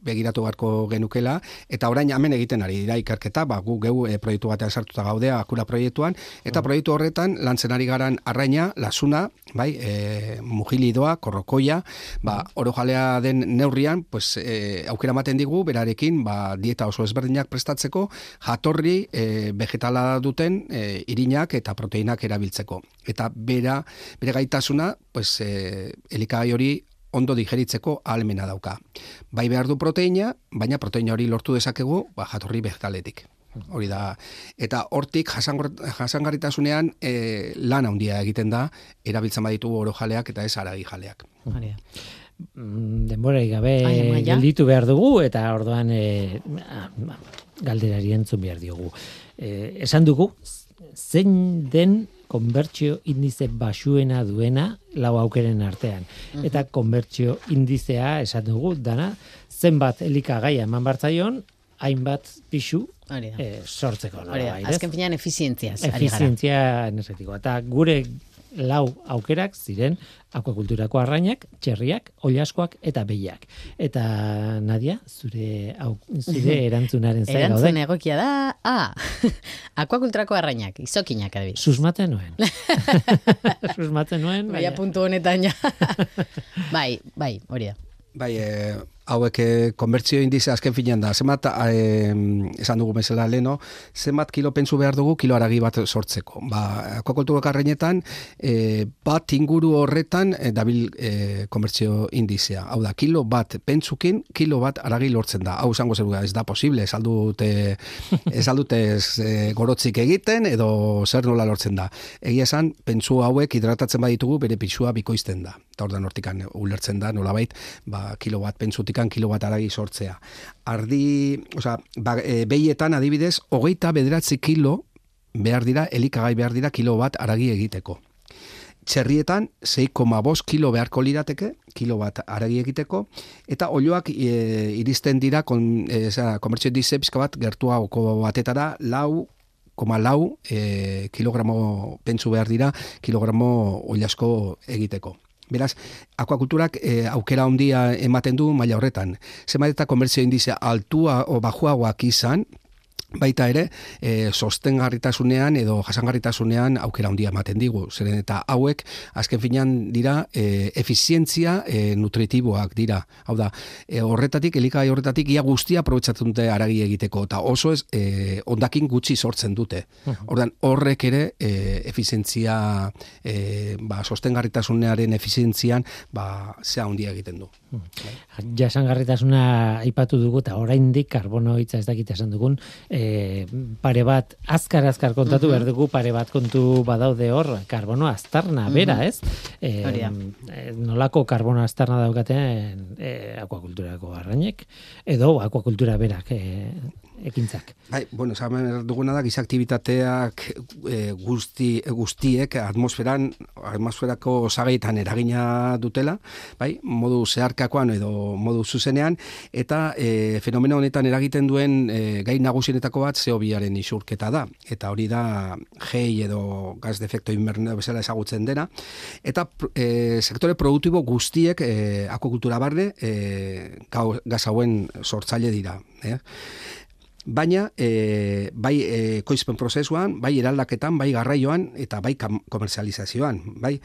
[SPEAKER 4] begiratu barko genukela, eta orain hemen egiten ari dira ikerketa, ba, gu geu e, proiektu batean sartuta gaudea, akura proiektuan, eta proiektu horretan lantzen ari garan arraina, lasuna, bai, e, mujilidoa, korrokoia, ba, oro jalea den neurrian, pues, e, aukera ematen digu, berarekin, ba, dieta oso ezberdinak prestatzeko, jatorri e, vegetala duten e, irinak eta proteinak erabiltzeko. Eta bera, bere gaitasuna, pues, e, elikagai hori ondo digeritzeko ahalmena dauka. Bai behar du proteina, baina proteina hori lortu dezakegu ba, jatorri vegetaletik. Hori da. Eta hortik jasangarritasunean e, lan handia egiten da, erabiltzen baditugu oro jaleak eta ez aragi jaleak.
[SPEAKER 5] Da.
[SPEAKER 2] Mm, denborarik gabe gelditu behar dugu eta orduan e, galderari entzun behar diogu. E, esan dugu, zein den konbertsio indize basuena duena lau aukeren artean. Eta konbertsio indizea esan dugu, dana, zenbat elikagaia eman bartzaion, hainbat
[SPEAKER 5] da.
[SPEAKER 2] eh, sortzeko.
[SPEAKER 5] Hori da, azken finean efizientziaz gara.
[SPEAKER 2] efizientzia energetikoa. Eta gure lau aukerak ziren akuakulturako arrainak, txerriak, oilaskoak eta behiak. Eta Nadia, zure au, zure erantzunaren zain
[SPEAKER 5] Erantzun
[SPEAKER 2] gaude.
[SPEAKER 5] egokia da, ah, akuakulturako arrainak, izokinak adibidez.
[SPEAKER 2] Susmatzen nuen. Susmatzen nuen.
[SPEAKER 5] Baina puntu honetan ja. bai, bai, hori da.
[SPEAKER 4] Bai, e, hauek e, konbertsio indize azken finean da. Zenbat, e, esan dugu bezala leno, zenbat kilo pentsu behar dugu kilo aragi bat sortzeko. Ba, akuakultura karrenetan, e, bat inguru horretan e, dabil e, konbertsio indizea. Hau da, kilo bat pentsukin, kilo bat aragi lortzen da. Hau esango zeruga, ez da posible, ez aldute, ez aldute ez, e, gorotzik egiten, edo zer nola lortzen da. Egia esan, pentsu hauek hidratatzen baditugu, bere pixua bikoizten da. Eta ordan hortikan ulertzen da, nolabait, ba, kilo bat pentsutikan kilo bat aragi sortzea. Ardi, osea, ba, e, behietan adibidez, hogeita bederatzi kilo behar dira, elikagai behar dira kilo bat aragi egiteko. Txerrietan 6,5 kilo beharko lirateke, kilo bat aragi egiteko, eta olioak e, iristen dira, kon, e, zera, komertzio dize pizka bat gertua batetara, lau, koma lau e, kilogramo pentsu behar dira, kilogramo oliasko egiteko. Beraz, akuakulturak e, aukera handia ematen du maila horretan. Zenbat eta komertzio indizea altua o bajuagoak izan, baita ere, e, sostengarritasunean edo jasangarritasunean aukera handia ematen digu. Zeren eta hauek, azken finean dira, e, efizientzia e, nutritiboak dira. Hau da, e, horretatik, elikagai horretatik, ia guztia aprobetsatzen dute aragi egiteko, eta oso ez, e, ondakin gutxi sortzen dute. Ordan horrek ere, e, efizientzia, e, ba, sostengarritasunearen efizientzian, ba, zea handia egiten du.
[SPEAKER 2] Jasangarritasuna aipatu dugu eta oraindik karbono hitza ez dakit esan dugun, e, pare bat azkar azkar kontatu behar dugu pare bat kontu badaude hor karbono aztarna bera, ez? E,
[SPEAKER 5] Hori da.
[SPEAKER 2] e, nolako karbono aztarna daukaten e, akuakulturako arrainek edo akuakultura berak e, ekintzak.
[SPEAKER 4] Bai, bueno, esan duguna da, giza aktibitateak e, guzti, guztiek atmosferan, atmosferako osagaitan eragina dutela, bai, modu zeharkakoan edo modu zuzenean, eta e, fenomeno honetan eragiten duen e, gai nagusienetako bat CO2aren isurketa da, eta hori da gei edo gas defekto invernadero bezala ezagutzen dena, eta e, sektore produktibo guztiek e, akukultura barne e, gau- gas hauen sortzaile dira. Eh? Baina e, bai e, koizpen prozesuan, bai eraldaketan, bai garraioan eta bai komerzializazioan, bai.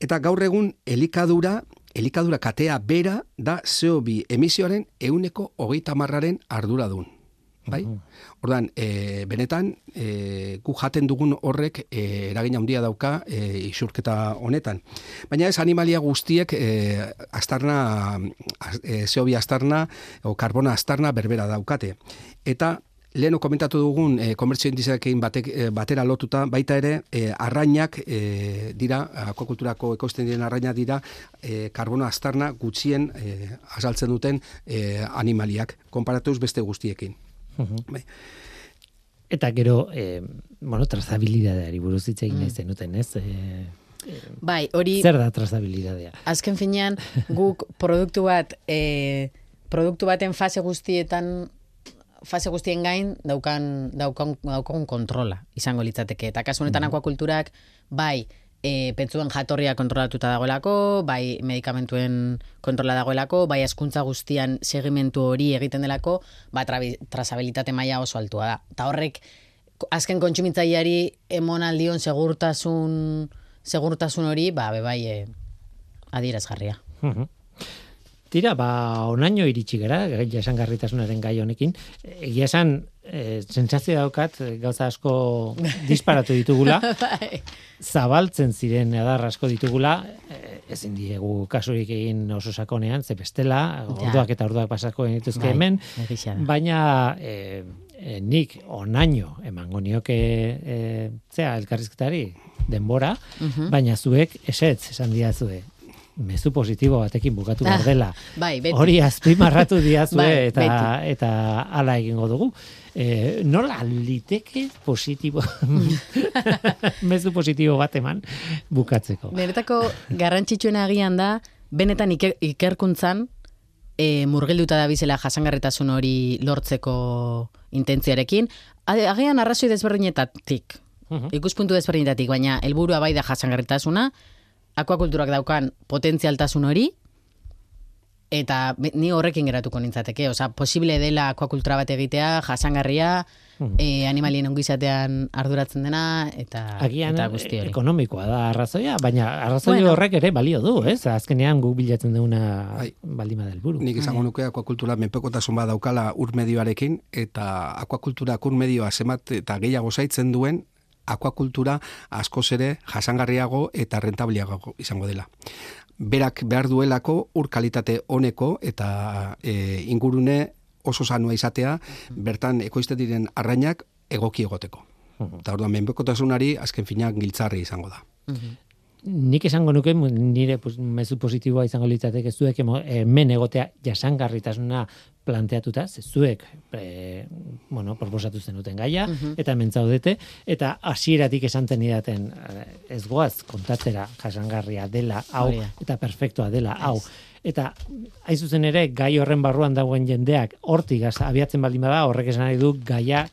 [SPEAKER 4] Eta gaur egun elikadura, elikadura katea bera da CO2 emisioaren euneko hogeita marraren arduradun. Bai? Ordan, e, benetan, e, gu jaten dugun horrek e, eragin handia dauka e, isurketa honetan. Baina ez animalia guztiek e, astarna, az- e, CO2 astarna o karbona astarna berbera daukate. Eta leheno komentatu dugun e, komertzio indizeekin batek, e, batera lotuta, baita ere, e, arrainak e, dira, akuakulturako ekoizten diren arrainak dira, e, karbono astarna gutxien e, azaltzen duten e, animaliak, konparatuz beste guztiekin. Bai.
[SPEAKER 2] Eta gero, e, bueno, trazabilidadeari buruz hitz egin nahi zenuten, ez? E,
[SPEAKER 5] Bai, hori
[SPEAKER 2] zer da trazabilidadea?
[SPEAKER 5] azken finean guk produktu bat e, produktu baten fase guztietan fase guztien gain daukan daukan daukan kontrola izango litzateke eta kasu honetan akuakulturak bai e, pentsuen jatorria kontrolatuta dagoelako, bai medikamentuen kontrola dagoelako, bai askuntza guztian segimentu hori egiten delako, ba trazabilitate maila oso altua da. Eta horrek azken kontsumitzaileari emon aldion segurtasun segurtasun hori, ba be bai e, adierazgarria.
[SPEAKER 2] Mhm. Tira, ba, onaino iritsi gara, gai- jasangarritasunaren gai honekin. Egia esan, e, sentsazio daukat, e, gauza asko disparatu ditugula,
[SPEAKER 5] Bai.
[SPEAKER 2] zabaltzen ziren edar asko ditugula, e, ezin diegu kasurik egin oso sakonean, ze bestela, orduak eta orduak pasako genituzke
[SPEAKER 5] Bai,
[SPEAKER 2] hemen, baina e, e, nik onaino emango nioke e, zea elkarrizketari denbora,
[SPEAKER 5] Mhm.
[SPEAKER 2] baina zuek esetz esan diazue mezu positibo batekin bukatu behar
[SPEAKER 5] Ah,
[SPEAKER 2] dela.
[SPEAKER 5] bai, beti.
[SPEAKER 2] Hori azpimarratu diazue
[SPEAKER 5] Bai,
[SPEAKER 2] eta,
[SPEAKER 5] beti.
[SPEAKER 2] eta hala egingo dugu. E, nola liteke positibo, mezu positibo bat eman bukatzeko.
[SPEAKER 5] Benetako garrantzitsuena agian da, benetan iker, ikerkuntzan e, murgilduta da bizela jasangarritasun hori lortzeko intentziarekin, agian arrazoi desberdinetatik,
[SPEAKER 2] Mhm.
[SPEAKER 5] ikuspuntu desberdinetatik, baina helburua bai da jasangarritasuna, akuakulturak daukan potentzialtasun hori, eta ni horrekin geratuko nintzateke, osea, posible dela akuakultura bat egitea, jasangarria,
[SPEAKER 2] Mhm.
[SPEAKER 5] e, animalien ongizatean arduratzen dena, eta,
[SPEAKER 2] Agian
[SPEAKER 5] eta guzti hori.
[SPEAKER 2] ekonomikoa da arrazoia, baina arrazoi
[SPEAKER 5] Bueno.
[SPEAKER 2] horrek ere balio du, ez? Azkenean guk bilatzen duguna
[SPEAKER 4] Bai.
[SPEAKER 2] baldima del buru.
[SPEAKER 4] Nik izango nuke akuakultura menpekotasun bat daukala ur medioarekin eta akuakultura ur medioa zemat eta gehiago zaitzen duen akuakultura askoz ere jasangarriago eta rentabliago izango dela. Berak behar duelako ur kalitate oneko eta e, ingurune oso sanua izatea, bertan ekoizte diren arrainak egoki egoteko. Eta orduan menpekotasunari azken finak giltzarri izango da.
[SPEAKER 2] Nik esango nuke nire pues, mezu positiboa izango litzateke zuek hemen egotea jasangarritasuna planteatuta, ze zuek e, bueno, proposatu zenuten gaia, eta hemen zaudete, eta hasieratik esan tenidaten ez goaz kontatzera jasangarria dela hau,
[SPEAKER 5] Hori da.
[SPEAKER 2] eta perfektoa dela hau. Eta hain zuzen ere gai horren barruan dagoen jendeak hortik abiatzen baldin bada horrek esan nahi du gaia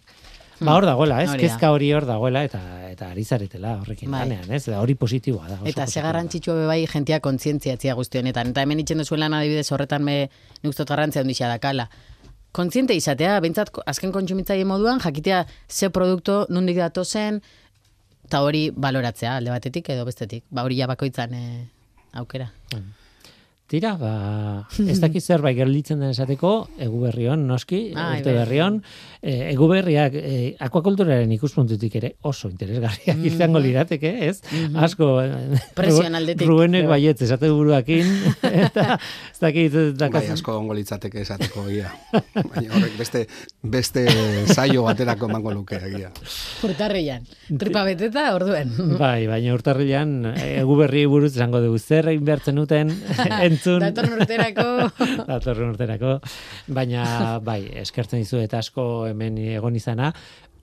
[SPEAKER 2] Ba hor dagoela, ez?
[SPEAKER 5] Hori da.
[SPEAKER 2] Kezka hori hor dagoela eta eta ari zaretela horrekin
[SPEAKER 5] Bai.
[SPEAKER 2] lanean, ez? Hori positiboa da. oso
[SPEAKER 5] Eta ze garrantzitsua be bai jentia kontzientziatzia guzti honetan. Eta hemen itxen duzuen lan adibidez horretan me nik uste dut garrantzia handia dakala. Kontziente izatea, bentsat azken kontsumitzaile moduan, jakitea ze produkto nondik datozen, eta hori baloratzea alde batetik edo bestetik. Ba hori ja bakoitzan eh, aukera.
[SPEAKER 2] Tira, ba, ez dakit zerbait gerlitzen den esateko, egu berrion, noski,
[SPEAKER 5] Ai,
[SPEAKER 2] urte
[SPEAKER 5] bai.
[SPEAKER 2] berrion, e, egu berriak e, akuakulturaren ikuspuntutik ere oso interesgarriak izango lirateke, ez? Asko, eh,
[SPEAKER 5] Presioen aldetik.
[SPEAKER 2] Ruenek baietz, esate buruakin, eta ez dakit,
[SPEAKER 4] Bai,
[SPEAKER 2] dakaz,
[SPEAKER 4] asko ongo litzateke esateko egia. Baina horrek beste, beste saio baterako emango luke egia.
[SPEAKER 5] Urtarrian. Tripa beteta orduen.
[SPEAKER 2] Bai, baina urtarrilan egu berri buruz esango dugu zer egin behartzen uten entzun.
[SPEAKER 5] Datorren urterako.
[SPEAKER 2] Datorren urterako. Baina, bai, eskertzen dizu eta asko hemen egon izana.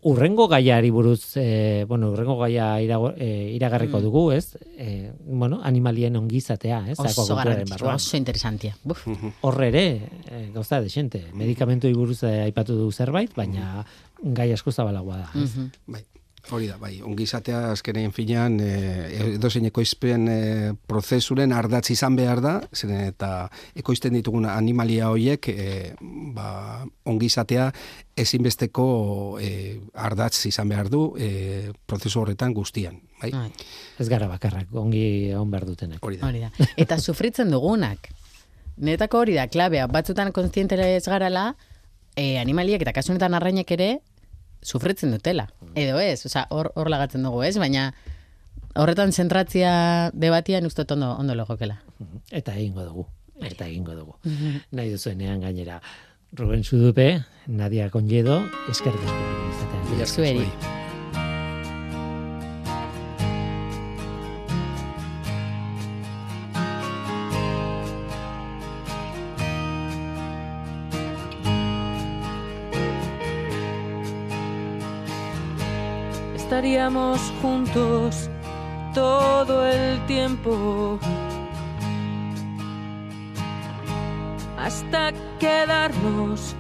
[SPEAKER 2] Urrengo gaiari buruz, e, bueno, urrengo gaia irago, e, iragarriko dugu, ez? E, bueno, animalien ongizatea, ez?
[SPEAKER 5] Oso garrantzitsua,
[SPEAKER 2] barruan.
[SPEAKER 5] oso interesantia. Buf.
[SPEAKER 2] Horre ere, e, gauza desente, medikamentui buruz e, aipatu du zerbait, baina gai asko zabalagoa da, ez?
[SPEAKER 5] Mhm.
[SPEAKER 4] Bai, hori da, bai, ongizatea azkenean finean e, edozein ekoizpen e, prozesuren ardatz izan behar da, zeren eta ekoizten ditugun animalia horiek e, ba, ongizatea ezinbesteko e, ardatz izan behar du e, prozesu horretan guztian, bai,
[SPEAKER 5] Bai.
[SPEAKER 2] Ez gara bakarrak, ongi on behar dutenak.
[SPEAKER 4] hori da.
[SPEAKER 5] Hori da. Eta sufritzen dugunak. Netako hori da, klabea, batzutan kontzientera ez garala, e, animaliek eta kasu honetan arrainek ere, sufritzen dutela. Edo ez, osea, hor, hor lagatzen dugu ez, baina horretan zentratzia debatian uste dut ondo, ondo logokela.
[SPEAKER 2] Eta egingo dugu. Eta egingo dugu. Nahi duzuenean gainera. Ruben Sudupe, Nadia eskerrik asko gurekin izatea.
[SPEAKER 5] Zueri.
[SPEAKER 6] Estaríamos juntos todo el tiempo hasta quedarnos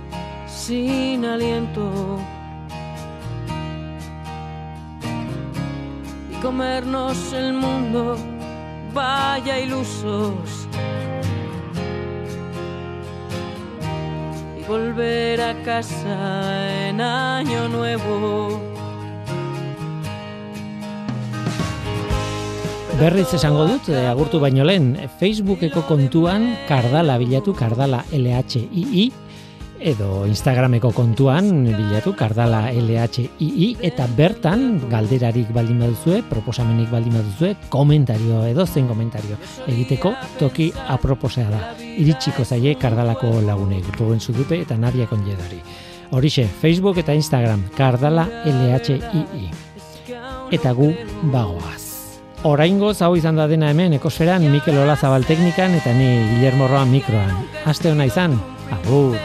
[SPEAKER 6] sin aliento y comernos el mundo, vaya ilusos. Y volver a casa en año nuevo.
[SPEAKER 2] Berriz esango dut, eh, agurtu baino lehen, Facebookeko kontuan kardala bilatu, kardala LHII, edo Instagrameko kontuan bilatu, kardala LHII, eta bertan galderarik baldin baduzue, proposamenik baldin baduzue, komentario edo zein komentario egiteko toki aproposea da. Iritsiko zaie kardalako lagunek, Ruben Zudupe eta Nadia Konjedari. Horixe, Facebook eta Instagram, kardala LHII. Eta gu bagoaz. Oraingoz hau izan da dena hemen ekosferan Mikel Olazabal teknikan eta ni Guillermo Roa mikroan. Aste hona izan, agur!